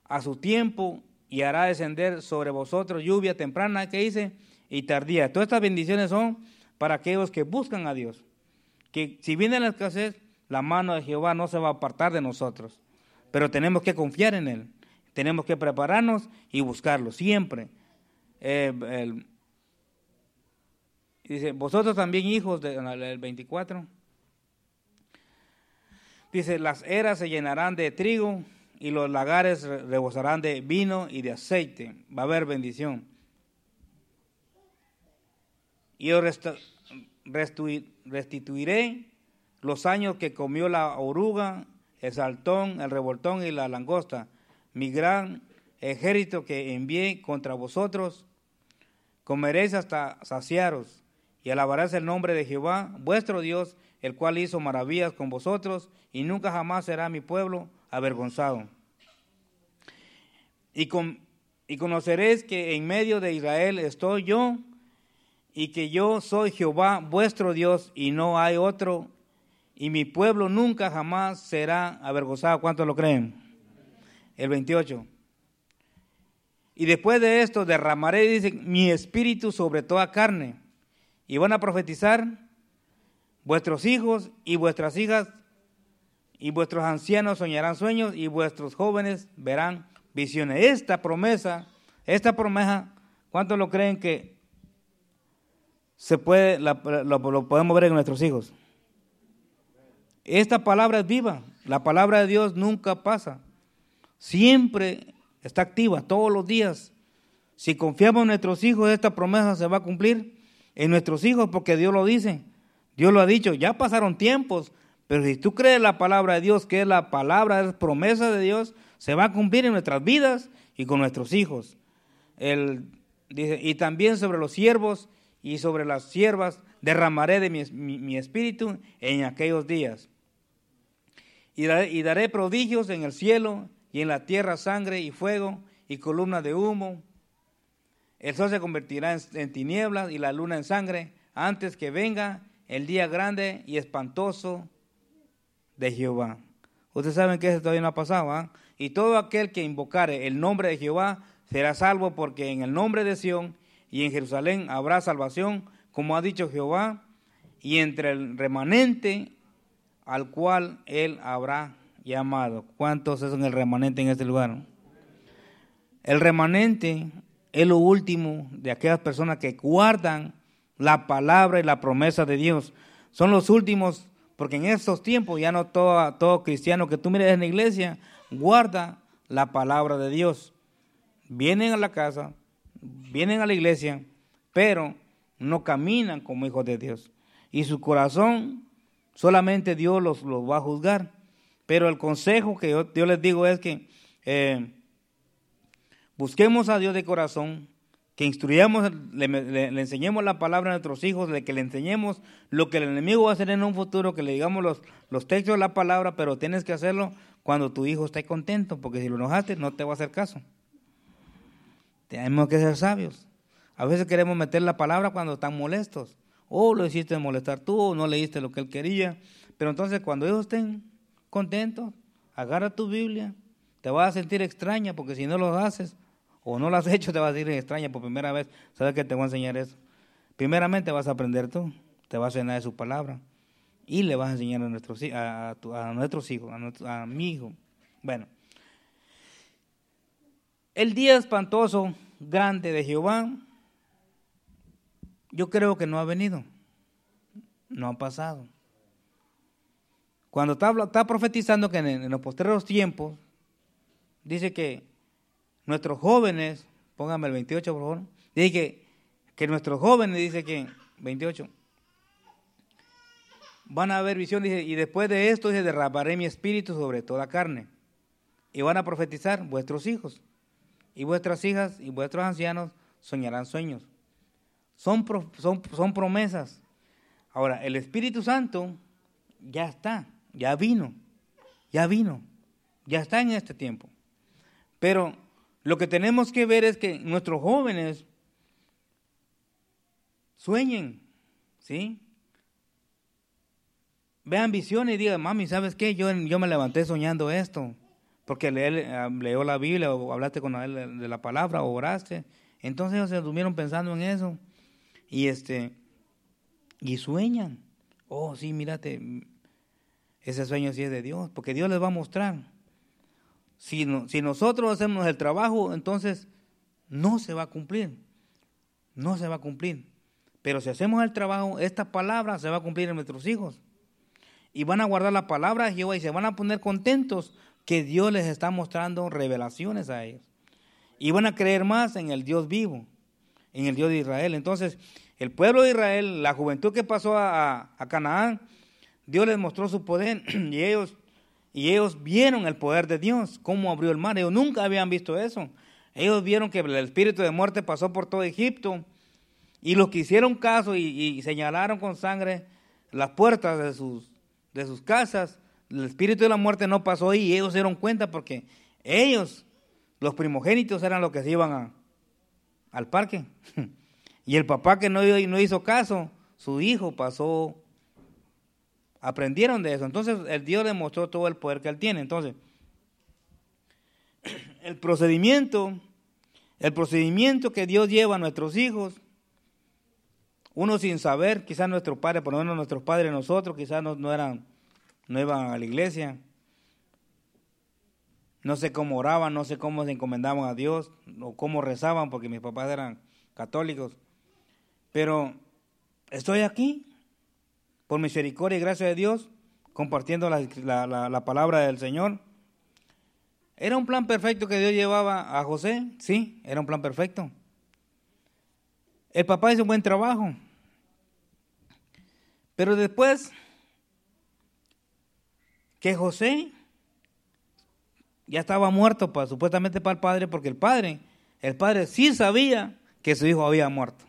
a su tiempo y hará descender sobre vosotros lluvia temprana, que dice, y tardía. Todas estas bendiciones son para aquellos que buscan a Dios. Que si viene la escasez, la mano de Jehová no se va a apartar de nosotros. Pero tenemos que confiar en Él. Tenemos que prepararnos y buscarlo siempre. Eh, dice, vosotros también hijos del 24. Dice, las eras se llenarán de trigo y los lagares rebosarán de vino y de aceite. Va a haber bendición. Y os restituiré los años que comió la oruga, el saltón, el revoltón y la langosta, mi gran ejército que envié contra vosotros. Comeréis hasta saciaros y alabarás el nombre de Jehová, vuestro Dios, el cual hizo maravillas con vosotros, y nunca jamás será mi pueblo avergonzado. Y, y conoceréis que en medio de Israel estoy yo, y que yo soy Jehová vuestro Dios, y no hay otro, y mi pueblo nunca jamás será avergonzado. ¿Cuántos lo creen? El 28. Y después de esto derramaré, dice, mi espíritu sobre toda carne, y van a profetizar Vuestros hijos y vuestras hijas y vuestros ancianos soñarán sueños y vuestros jóvenes verán visiones. Esta promesa, esta promesa, ¿cuántos lo creen que se puede, lo, podemos ver en nuestros hijos? Esta palabra es viva. La palabra de Dios nunca pasa. Siempre está activa todos los días. Si confiamos en nuestros hijos, esta promesa se va a cumplir en nuestros hijos porque Dios lo dice. Dios lo ha dicho, ya pasaron tiempos, pero si tú crees la palabra de Dios, que es la palabra, es promesa de Dios, se va a cumplir en nuestras vidas y con nuestros hijos. dice, y también sobre los siervos y sobre las siervas derramaré de mi, espíritu en aquellos días. Y daré, y daré prodigios en el cielo y en la tierra sangre y fuego y columna de humo. El sol se convertirá en tinieblas y la luna en sangre antes que venga el día grande y espantoso de Jehová. Ustedes saben que eso todavía no ha pasado. ¿ah? Y todo aquel que invocare el nombre de Jehová será salvo, porque en el nombre de Sión y en Jerusalén habrá salvación, como ha dicho Jehová, y entre el remanente al cual él habrá llamado. ¿Cuántos son el remanente en este lugar? El remanente es lo último de aquellas personas que guardan la palabra y la promesa de Dios. Son los últimos porque en estos tiempos ya no todo, todo cristiano que tú mires en la iglesia guarda la palabra de Dios. Vienen a la casa, vienen a la iglesia, pero no caminan como hijos de Dios. Y su corazón solamente Dios los, los va a juzgar. Pero el consejo que yo, les digo es que eh, busquemos a Dios de corazón, que instruyamos, le, enseñemos la palabra a nuestros hijos, que le enseñemos lo que el enemigo va a hacer en un futuro, que le digamos los, los textos de la palabra, pero tienes que hacerlo cuando tu hijo esté contento, porque si lo enojaste no te va a hacer caso. Tenemos que ser sabios. A veces queremos meter la palabra cuando están molestos. O lo hiciste molestar tú, o no leíste lo que él quería. Pero entonces cuando ellos estén contentos, agarra tu Biblia. Te vas a sentir extraña porque si no lo haces, o no lo has hecho, te vas a decir extraña por primera vez. ¿Sabes qué te voy a enseñar eso? Primeramente vas a aprender tú, te vas a llenar de su palabra y le vas a enseñar a nuestros, a, a, nuestros hijos, a, a mi hijo. Bueno, el día espantoso, grande de Jehová, yo creo que no ha venido, no ha pasado. Cuando está, está profetizando que en, los posteriores tiempos, dice que nuestros jóvenes, póngame el 28 por favor, dice que, que nuestros jóvenes, dice que, 28, van a ver visión, dice, y después de esto, dice, derramaré mi espíritu sobre toda carne. Y van a profetizar vuestros hijos, y vuestras hijas, y vuestros ancianos soñarán sueños. Son, son, son promesas. Ahora, el Espíritu Santo ya está, ya vino, ya vino, ya está en este tiempo. Pero lo que tenemos que ver es que nuestros jóvenes sueñen, ¿sí? Vean visiones y digan, mami, ¿sabes qué? Yo, yo me levanté soñando esto, porque leyó la Biblia o hablaste con él de la palabra o oraste. Entonces ellos se estuvieron pensando en eso y este y sueñan. Oh, sí, mírate, ese sueño sí es de Dios, porque Dios les va a mostrar. Si, si nosotros hacemos el trabajo, entonces no se va a cumplir. No se va a cumplir. Pero si hacemos el trabajo, esta palabra se va a cumplir en nuestros hijos. Y van a guardar la palabra de Jehová y se van a poner contentos que Dios les está mostrando revelaciones a ellos. Y van a creer más en el Dios vivo, en el Dios de Israel. Entonces, el pueblo de Israel, la juventud que pasó a, Canaán, Dios les mostró su poder y ellos y ellos vieron el poder de Dios, cómo abrió el mar. Ellos nunca habían visto eso. Ellos vieron que el espíritu de muerte pasó por todo Egipto. Y los que hicieron caso y, señalaron con sangre las puertas de sus, de sus casas, el espíritu de la muerte no pasó ahí. Y ellos se dieron cuenta porque ellos, los primogénitos, eran los que se iban al parque. y el papá que no, no hizo caso, su hijo pasó Aprendieron de eso. Entonces el Dios le mostró todo el poder que él tiene. Entonces, el procedimiento, el procedimiento que Dios lleva a nuestros hijos, uno sin saber, quizás nuestros padres, por lo menos nuestros padres, nosotros, quizás no, eran, no iban a la iglesia. No sé cómo oraban, no sé cómo se encomendaban a Dios o cómo rezaban, porque mis papás eran católicos. Pero estoy aquí por misericordia y gracia de Dios, compartiendo la, palabra del Señor. ¿Era un plan perfecto que Dios llevaba a José? Sí, era un plan perfecto. El papá hizo un buen trabajo. Pero después que José ya estaba muerto supuestamente para el padre, porque el padre, el padre sí sabía que su hijo había muerto.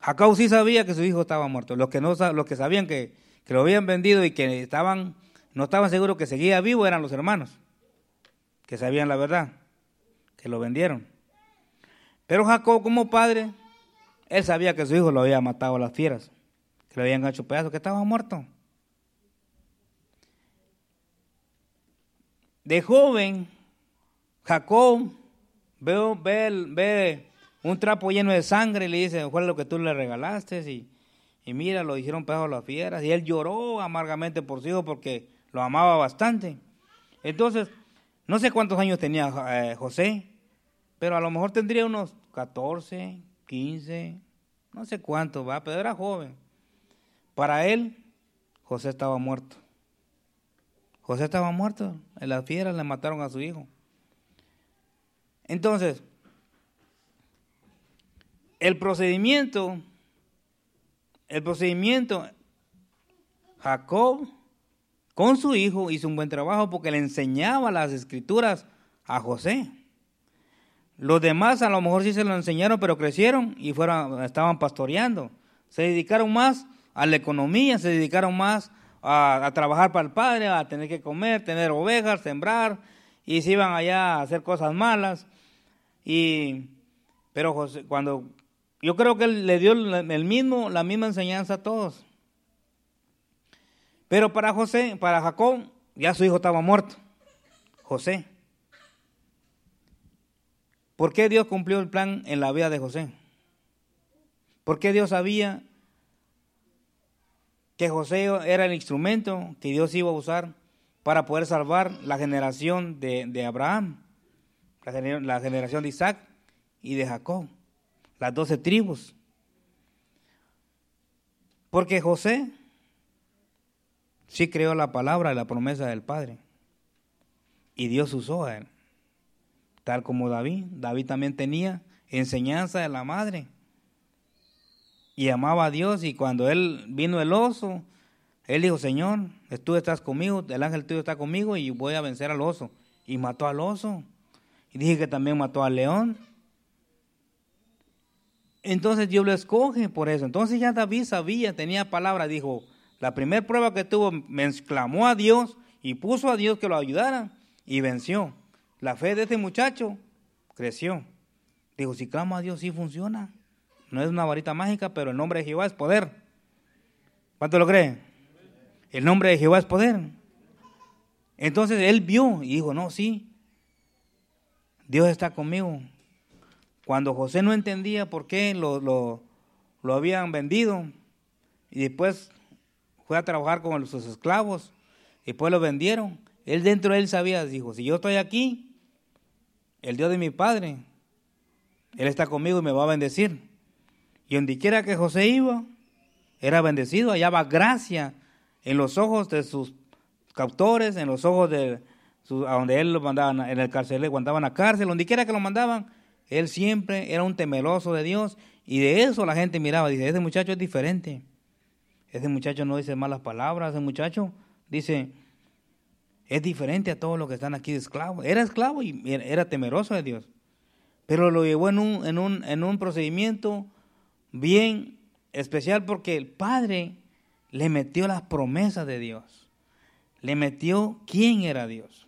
Jacob sí sabía que su hijo estaba muerto. Los que, no, los que sabían que, que lo habían vendido y que estaban, no estaban seguros que seguía vivo eran los hermanos, que sabían la verdad, que lo vendieron. Pero Jacob como padre, él sabía que su hijo lo había matado a las fieras, que lo habían hecho pedazos, que estaba muerto. De joven, Jacob ve, un trapo lleno de sangre y le dice, fue lo que tú le regalaste y, mira, lo hicieron pedazos a las fieras. Y él lloró amargamente por su hijo porque lo amaba bastante. Entonces, no sé cuántos años tenía eh, José, pero a lo mejor tendría unos 14, 15, no sé cuánto va, pero era joven. Para él, José estaba muerto. José estaba muerto. En las fieras le mataron a su hijo. Entonces, el procedimiento, el procedimiento, Jacob con su hijo hizo un buen trabajo porque le enseñaba las escrituras a José. Los demás a lo mejor sí se lo enseñaron, pero crecieron y fueron, estaban pastoreando. Se dedicaron más a la economía, se dedicaron más a, trabajar para el padre, a tener que comer, tener ovejas, sembrar, y se iban allá a hacer cosas malas. Y, pero José, cuando yo creo que él le dio el mismo, la misma enseñanza a todos. Pero para José, para Jacob, ya su hijo estaba muerto. José. ¿Por qué Dios cumplió el plan en la vida de José? ¿Por qué Dios sabía que José era el instrumento que Dios iba a usar para poder salvar la generación de, Abraham, la, generación de Isaac y de Jacob, las doce tribus. Porque José sí creó la palabra y la promesa del Padre. Y Dios usó a él. Tal como David. David también tenía enseñanza de la madre y amaba a Dios y cuando él vino el oso, él dijo, Señor, tú estás conmigo, el ángel tuyo está conmigo y voy a vencer al oso. Y mató al oso. Y dije que también mató al león. Entonces Dios lo escoge por eso. Entonces ya David sabía, tenía palabra, dijo, la primera prueba que tuvo, me exclamó a Dios y puso a Dios que lo ayudara y venció. La fe de este muchacho creció. Dijo, si clamo a Dios, sí funciona. No es una varita mágica, pero el nombre de Jehová es poder. ¿Cuánto lo cree? El nombre de Jehová es poder. Entonces él vio y dijo, no, sí, Dios está conmigo. Cuando José no entendía por qué lo, lo, lo habían vendido y después fue a trabajar con sus esclavos y después lo vendieron, él dentro de él sabía, dijo, si yo estoy aquí, el Dios de mi padre, Él está conmigo y me va a bendecir. Y donde quiera que José iba, era bendecido, hallaba gracia en los ojos de sus captores, en los ojos de a donde él lo mandaban, en el cárcel, le mandaban a cárcel, donde quiera que lo mandaban, él siempre era un temeroso de Dios y de eso la gente miraba, dice, ese muchacho es diferente, ese muchacho no dice malas palabras, ese muchacho dice, es diferente a todos los que están aquí de esclavos, era esclavo y era temeroso de Dios, pero lo llevó en un, en un, en un procedimiento bien especial porque el Padre le metió las promesas de Dios. Le metió quién era Dios.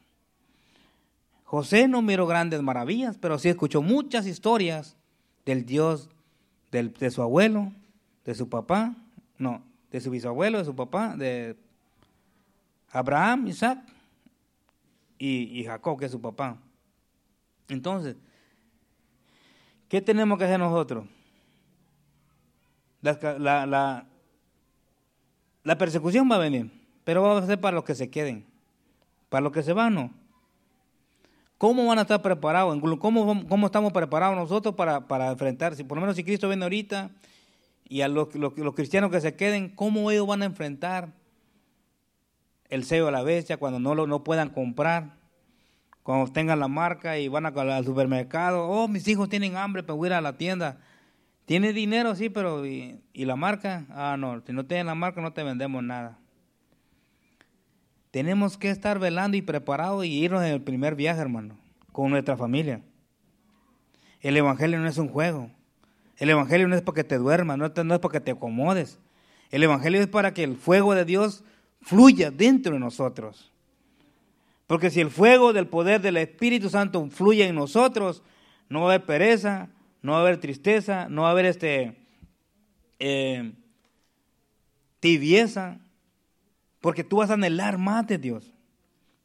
José no miró grandes maravillas, pero sí escuchó muchas historias del Dios de su abuelo, de su papá, no, de su bisabuelo, de su papá, de Abraham, Isaac y, y Jacob, que es su papá. Entonces, ¿qué tenemos que hacer nosotros? La, la, persecución va a venir, pero va a ser para los que se queden. Para los que se van, no. ¿Cómo van a estar preparados? ¿Cómo, cómo estamos preparados nosotros para, para enfrentar? Si por lo menos si Cristo viene ahorita y a los, los, cristianos que se queden, ¿cómo ellos van a enfrentar el sello de la bestia cuando no lo no puedan comprar? cuando tengan la marca y van al supermercado, oh, mis hijos tienen hambre, pero a ir a la tienda. Tiene dinero, sí, pero ¿y, la marca? Ah, no, si no tienen la marca no te vendemos nada. Tenemos que estar velando y preparados y irnos en el primer viaje, hermano, con nuestra familia. El Evangelio no es un juego. El Evangelio no es para que te duermas, no, es para que te acomodes. El Evangelio es para que el fuego de Dios fluya dentro de nosotros. Porque si el fuego del poder del Espíritu Santo fluye en nosotros, no va pereza, no va a haber tristeza, no va a haber este eh, tibieza, porque tú vas a anhelar más de Dios,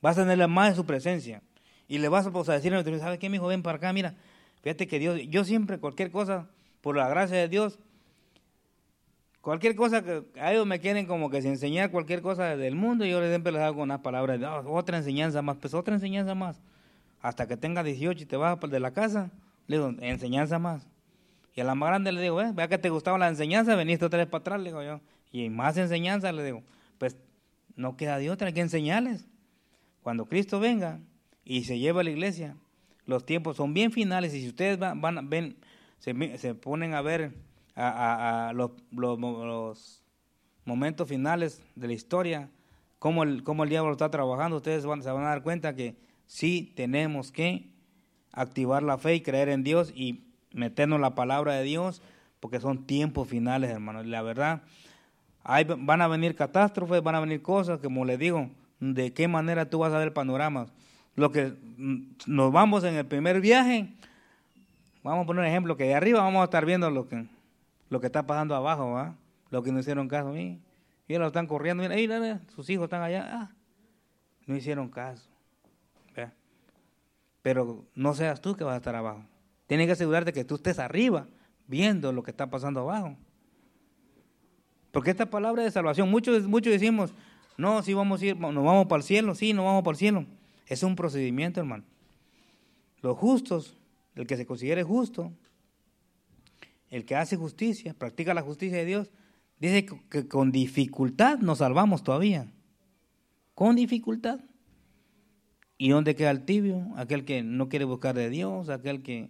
vas a anhelar más de su presencia. Y le vas a, pues, a decir a nuestro ¿sabes qué, mi hijo? Ven para acá, mira, fíjate que Dios, yo siempre, cualquier cosa, por la gracia de Dios, cualquier cosa que a ellos me quieren como que se enseñar cualquier cosa del mundo, yo siempre les hago unas palabras, oh, otra enseñanza más, pues otra enseñanza más. Hasta que tenga 18 y te vas de la casa, le digo, enseñanza más. Y a la más grande le digo, eh, vea que te gustaba la enseñanza, veniste otra vez para atrás, le digo yo. Y más enseñanza, le digo, pues no queda de otra, que enseñarles. Cuando Cristo venga y se lleva a la iglesia, los tiempos son bien finales y si ustedes van, van ven, se, se ponen a ver a, los, momentos finales de la historia, cómo el, cómo el diablo está trabajando, ustedes se van a dar cuenta que sí tenemos que activar la fe y creer en Dios y meternos la palabra de Dios, porque son tiempos finales, hermano. Y la verdad, hay, van a venir catástrofes, van a venir cosas, como les digo, de qué manera tú vas a ver el panorama. Lo que mm, nos vamos en el primer viaje, vamos a poner un ejemplo, que de arriba vamos a estar viendo lo que lo que está pasando abajo, ¿va? Lo que no hicieron caso. Mira, ellos lo están corriendo, mira, mira, sus hijos están allá. Ah, no hicieron caso. Pero no seas tú que vas a estar abajo. Tienes que asegurarte que tú estés arriba, viendo lo que está pasando abajo. Porque esta palabra de salvación, muchos, muchos decimos, no, si vamos a ir, nos vamos para el cielo, sí, nos vamos para el cielo. Es un procedimiento, hermano. Los justos, el que se considere justo, el que hace justicia, practica la justicia de Dios, dice que con dificultad nos salvamos todavía. Con dificultad. ¿Y dónde queda el tibio? Aquel que no quiere buscar de Dios, aquel que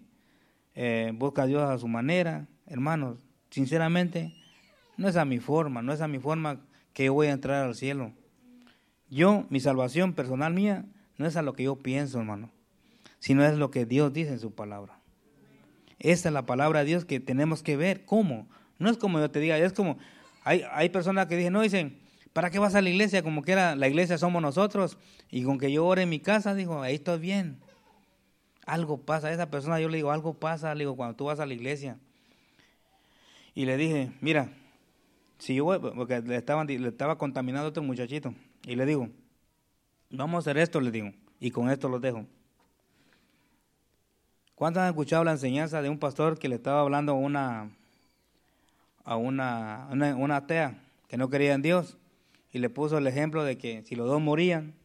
eh, busca a Dios a su manera. Hermanos, sinceramente, no es a mi forma, no es a mi forma que yo voy a entrar al cielo. Yo, mi salvación personal mía, no es a lo que yo pienso, hermano, sino es lo que Dios dice en su palabra. Esa es la palabra de Dios que tenemos que ver. ¿Cómo? No es como yo te diga, es como, hay, hay personas que dicen, no, dicen, ¿para qué vas a la iglesia? Como que era, la iglesia somos nosotros. Y con que yo ore en mi casa, dijo, ahí estoy bien. Algo pasa, a esa persona yo le digo, algo pasa, le digo, cuando tú vas a la iglesia. Y le dije, mira, si yo voy, porque le, estaba contaminando a otro muchachito. Y le digo, vamos a hacer esto, le digo, y con esto lo dejo. ¿Cuántos han escuchado la enseñanza de un pastor que le estaba hablando a una, a una, una, atea que no creía en Dios? Y le puso el ejemplo de que si los dos morían,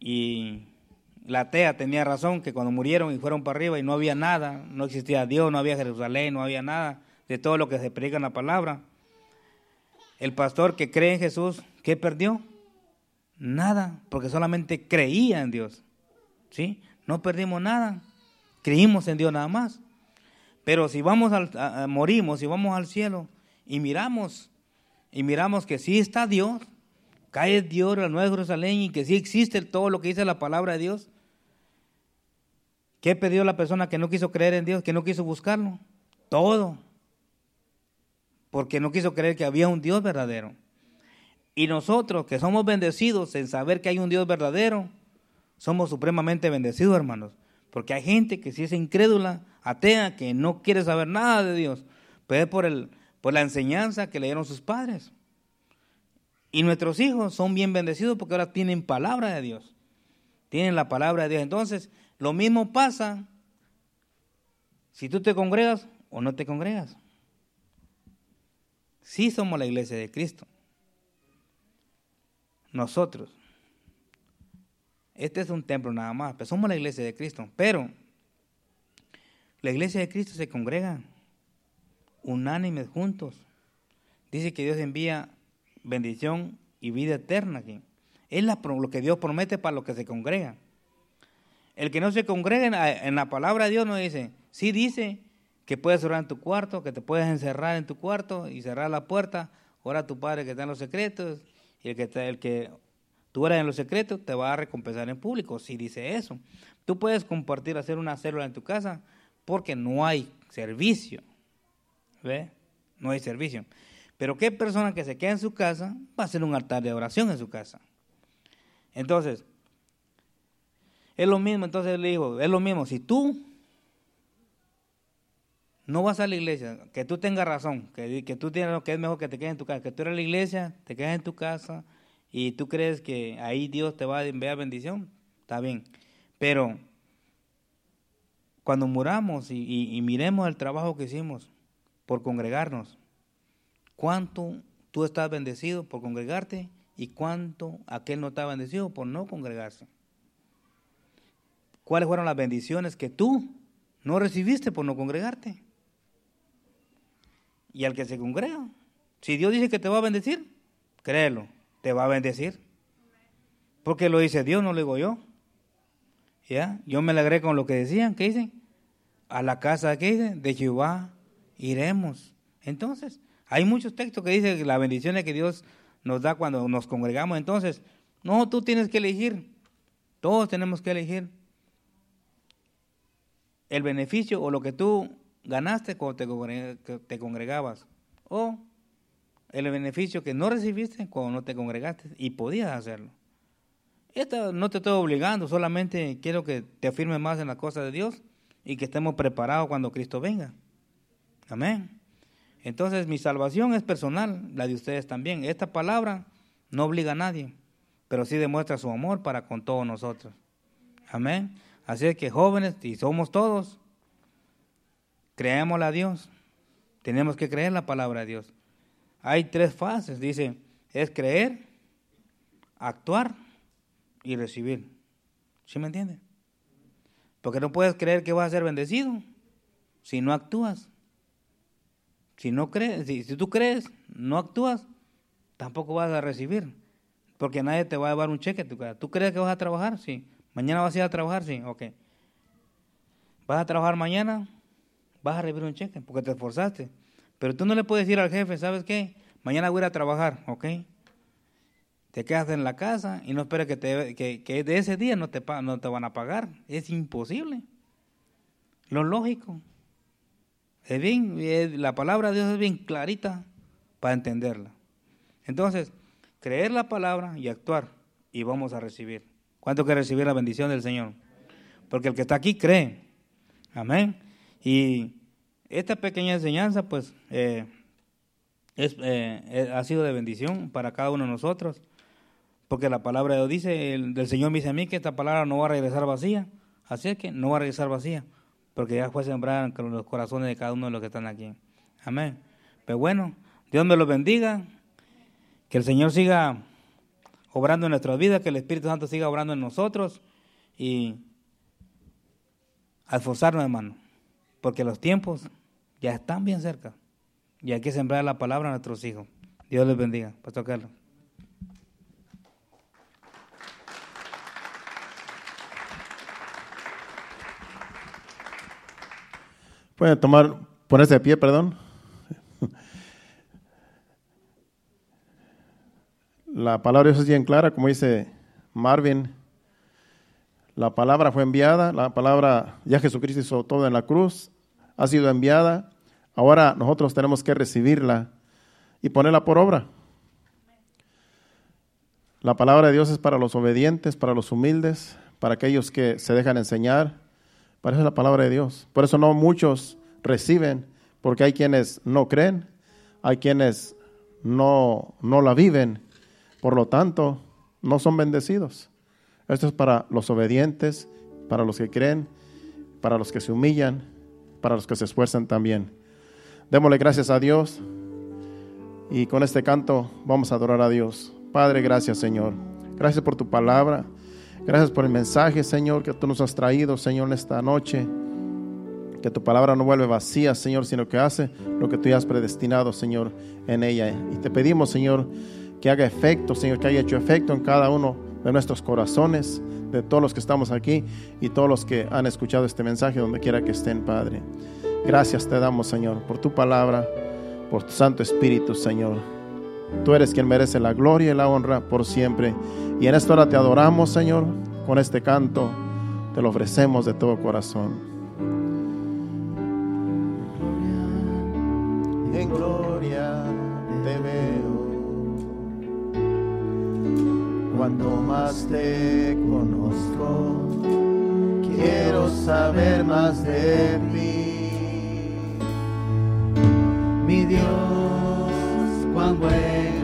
y la atea tenía razón, que cuando murieron y fueron para arriba y no había nada, no existía Dios, no había Jerusalén, no había nada de todo lo que se predica en la palabra. El pastor que cree en Jesús, ¿qué perdió? Nada, porque solamente creía en Dios. ¿Sí? No perdimos nada. Creímos en Dios nada más. Pero si vamos al, morimos y vamos al cielo y miramos, y miramos que sí está Dios, cae Dios la Nueva Jerusalén y que sí existe todo lo que dice la palabra de Dios, ¿qué pidió la persona que no quiso creer en Dios, que no quiso buscarlo? Todo. Porque no quiso creer que había un Dios verdadero. Y nosotros que somos bendecidos en saber que hay un Dios verdadero, somos supremamente bendecidos, hermanos. Porque hay gente que si es incrédula, atea, que no quiere saber nada de Dios, pero es por, el, por la enseñanza que le dieron sus padres. Y nuestros hijos son bien bendecidos porque ahora tienen palabra de Dios. Tienen la palabra de Dios. Entonces, lo mismo pasa si tú te congregas o no te congregas. Sí somos la iglesia de Cristo. Nosotros este es un templo nada más, pero somos la iglesia de Cristo. Pero la iglesia de Cristo se congrega unánimes juntos. Dice que Dios envía bendición y vida eterna aquí. Es lo que Dios promete para los que se congregan. El que no se congrega en la palabra de Dios no dice, sí dice que puedes orar en tu cuarto, que te puedes encerrar en tu cuarto y cerrar la puerta, ora a tu Padre que está en los secretos, y el que, el que tú eres en los secretos te va a recompensar en público, sí dice eso. Tú puedes compartir, hacer una célula en tu casa, porque no hay servicio. ¿Ve? No hay servicio. Pero qué persona que se queda en su casa va a hacer un altar de oración en su casa. Entonces, es lo mismo, entonces le digo, es lo mismo, si tú no vas a la iglesia, que tú tengas razón, que, que tú tienes que es mejor que te quedes en tu casa, que tú eres la iglesia, te quedas en tu casa y tú crees que ahí Dios te va a enviar bendición, está bien. Pero cuando muramos y miremos el trabajo que hicimos por congregarnos, cuánto tú estás bendecido por congregarte y cuánto aquel no está bendecido por no congregarse. ¿Cuáles fueron las bendiciones que tú no recibiste por no congregarte? Y al que se congrega, si Dios dice que te va a bendecir, créelo, te va a bendecir. Porque lo dice Dios, no lo digo yo. ¿Ya? Yo me alegré con lo que decían, ¿qué dicen? A la casa, ¿qué De Jehová iremos. Entonces, hay muchos textos que dicen que la bendición que Dios nos da cuando nos congregamos. Entonces, no, tú tienes que elegir. Todos tenemos que elegir el beneficio o lo que tú ganaste cuando te, congregabas. O el beneficio que no recibiste cuando no te congregaste y podías hacerlo. Esto no te estoy obligando, solamente quiero que te afirmes más en las cosas de Dios y que estemos preparados cuando Cristo venga. Amén. Entonces mi salvación es personal, la de ustedes también. Esta palabra no obliga a nadie, pero sí demuestra su amor para con todos nosotros. Amén. Así es que jóvenes, y somos todos, creémosle a Dios. Tenemos que creer la palabra de Dios. Hay tres fases, dice, es creer, actuar y recibir. ¿Sí me entienden? Porque no puedes creer que vas a ser bendecido si no actúas. Si no crees, si, tú crees, no actúas, tampoco vas a recibir. Porque nadie te va a llevar un cheque. ¿Tú crees que vas a trabajar? Sí. ¿Mañana vas a ir a trabajar? Sí. Ok. ¿Vas a trabajar mañana? Vas a recibir un cheque porque te esforzaste. Pero tú no le puedes decir al jefe, ¿sabes qué? Mañana voy a ir a trabajar, ¿ok? Te quedas en la casa y no esperes que, te, que, de ese día no te, no te van a pagar. Es imposible. Lo lógico. Es bien, la palabra de Dios es bien clarita para entenderla. Entonces, creer la palabra y actuar y vamos a recibir. ¿Cuánto que recibir la bendición del Señor? Porque el que está aquí cree. Amén. Y esta pequeña enseñanza, pues, eh, es, eh, ha sido de bendición para cada uno de nosotros. Porque la palabra de Dios dice, el, del Señor me dice a mí que esta palabra no va a regresar vacía. Así es que no va a regresar vacía porque ya fue sembrada en los corazones de cada uno de los que están aquí. Amén. Pero bueno, Dios me los bendiga, que el Señor siga obrando en nuestras vidas, que el Espíritu Santo siga obrando en nosotros y a esforzarnos, hermano, porque los tiempos ya están bien cerca y hay que sembrar la palabra a nuestros hijos. Dios les bendiga. Pastor Carlos. Pueden tomar, ponerse de pie, perdón. La palabra de Dios es bien clara, como dice Marvin. La palabra fue enviada, la palabra, ya Jesucristo hizo todo en la cruz, ha sido enviada. Ahora nosotros tenemos que recibirla y ponerla por obra. La palabra de Dios es para los obedientes, para los humildes, para aquellos que se dejan enseñar, para eso es la palabra de Dios. Por eso no muchos reciben, porque hay quienes no creen, hay quienes no, no la viven, por lo tanto, no son bendecidos. Esto es para los obedientes, para los que creen, para los que se humillan, para los que se esfuerzan también. Démosle gracias a Dios y con este canto vamos a adorar a Dios. Padre, gracias Señor. Gracias por tu palabra. Gracias por el mensaje, Señor, que tú nos has traído, Señor, en esta noche. Que tu palabra no vuelve vacía, Señor, sino que hace lo que tú ya has predestinado, Señor, en ella. Y te pedimos, Señor, que haga efecto, Señor, que haya hecho efecto en cada uno de nuestros corazones, de todos los que estamos aquí y todos los que han escuchado este mensaje donde quiera que estén, Padre. Gracias te damos, Señor, por tu palabra, por tu Santo Espíritu, Señor. Tú eres quien merece la gloria y la honra por siempre. Y en esta hora te adoramos, Señor, con este canto. Te lo ofrecemos de todo corazón. En gloria te veo. Cuanto más te conozco, quiero saber más de ti. Mi Dios, cuán buen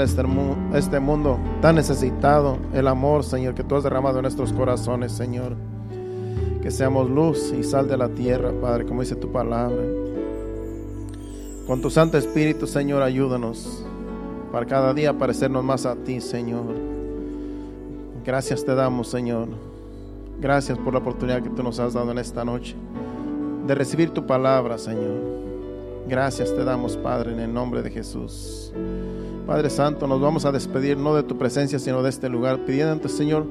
este, este mundo tan necesitado, el amor, Señor, que tú has derramado en nuestros corazones, Señor. Que seamos luz y sal de la tierra, Padre, como dice tu palabra. Con tu Santo Espíritu, Señor, ayúdanos para cada día parecernos más a ti, Señor. Gracias te damos, Señor. Gracias por la oportunidad que tú nos has dado en esta noche de recibir tu palabra, Señor. Gracias te damos, Padre, en el nombre de Jesús. Padre Santo, nos vamos a despedir no de tu presencia, sino de este lugar, pidiéndote, Señor,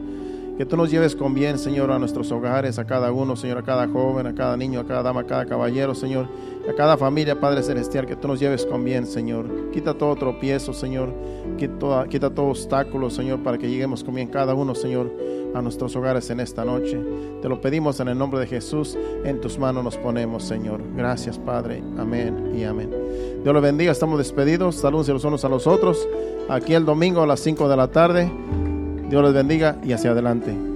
que tú nos lleves con bien, Señor, a nuestros hogares, a cada uno, Señor, a cada joven, a cada niño, a cada dama, a cada caballero, Señor, a cada familia, Padre Celestial, que tú nos lleves con bien, Señor. Quita todo tropiezo, Señor, quita, todo obstáculo, Señor, para que lleguemos con bien cada uno, Señor, a nuestros hogares en esta noche. Te lo pedimos en el nombre de Jesús, en tus manos nos ponemos, Señor. Gracias, Padre. Amén y amén. Dios los bendiga, estamos despedidos. Saludos los unos a los otros. Aquí el domingo a las 5 de la tarde. Dios les bendiga y hacia adelante.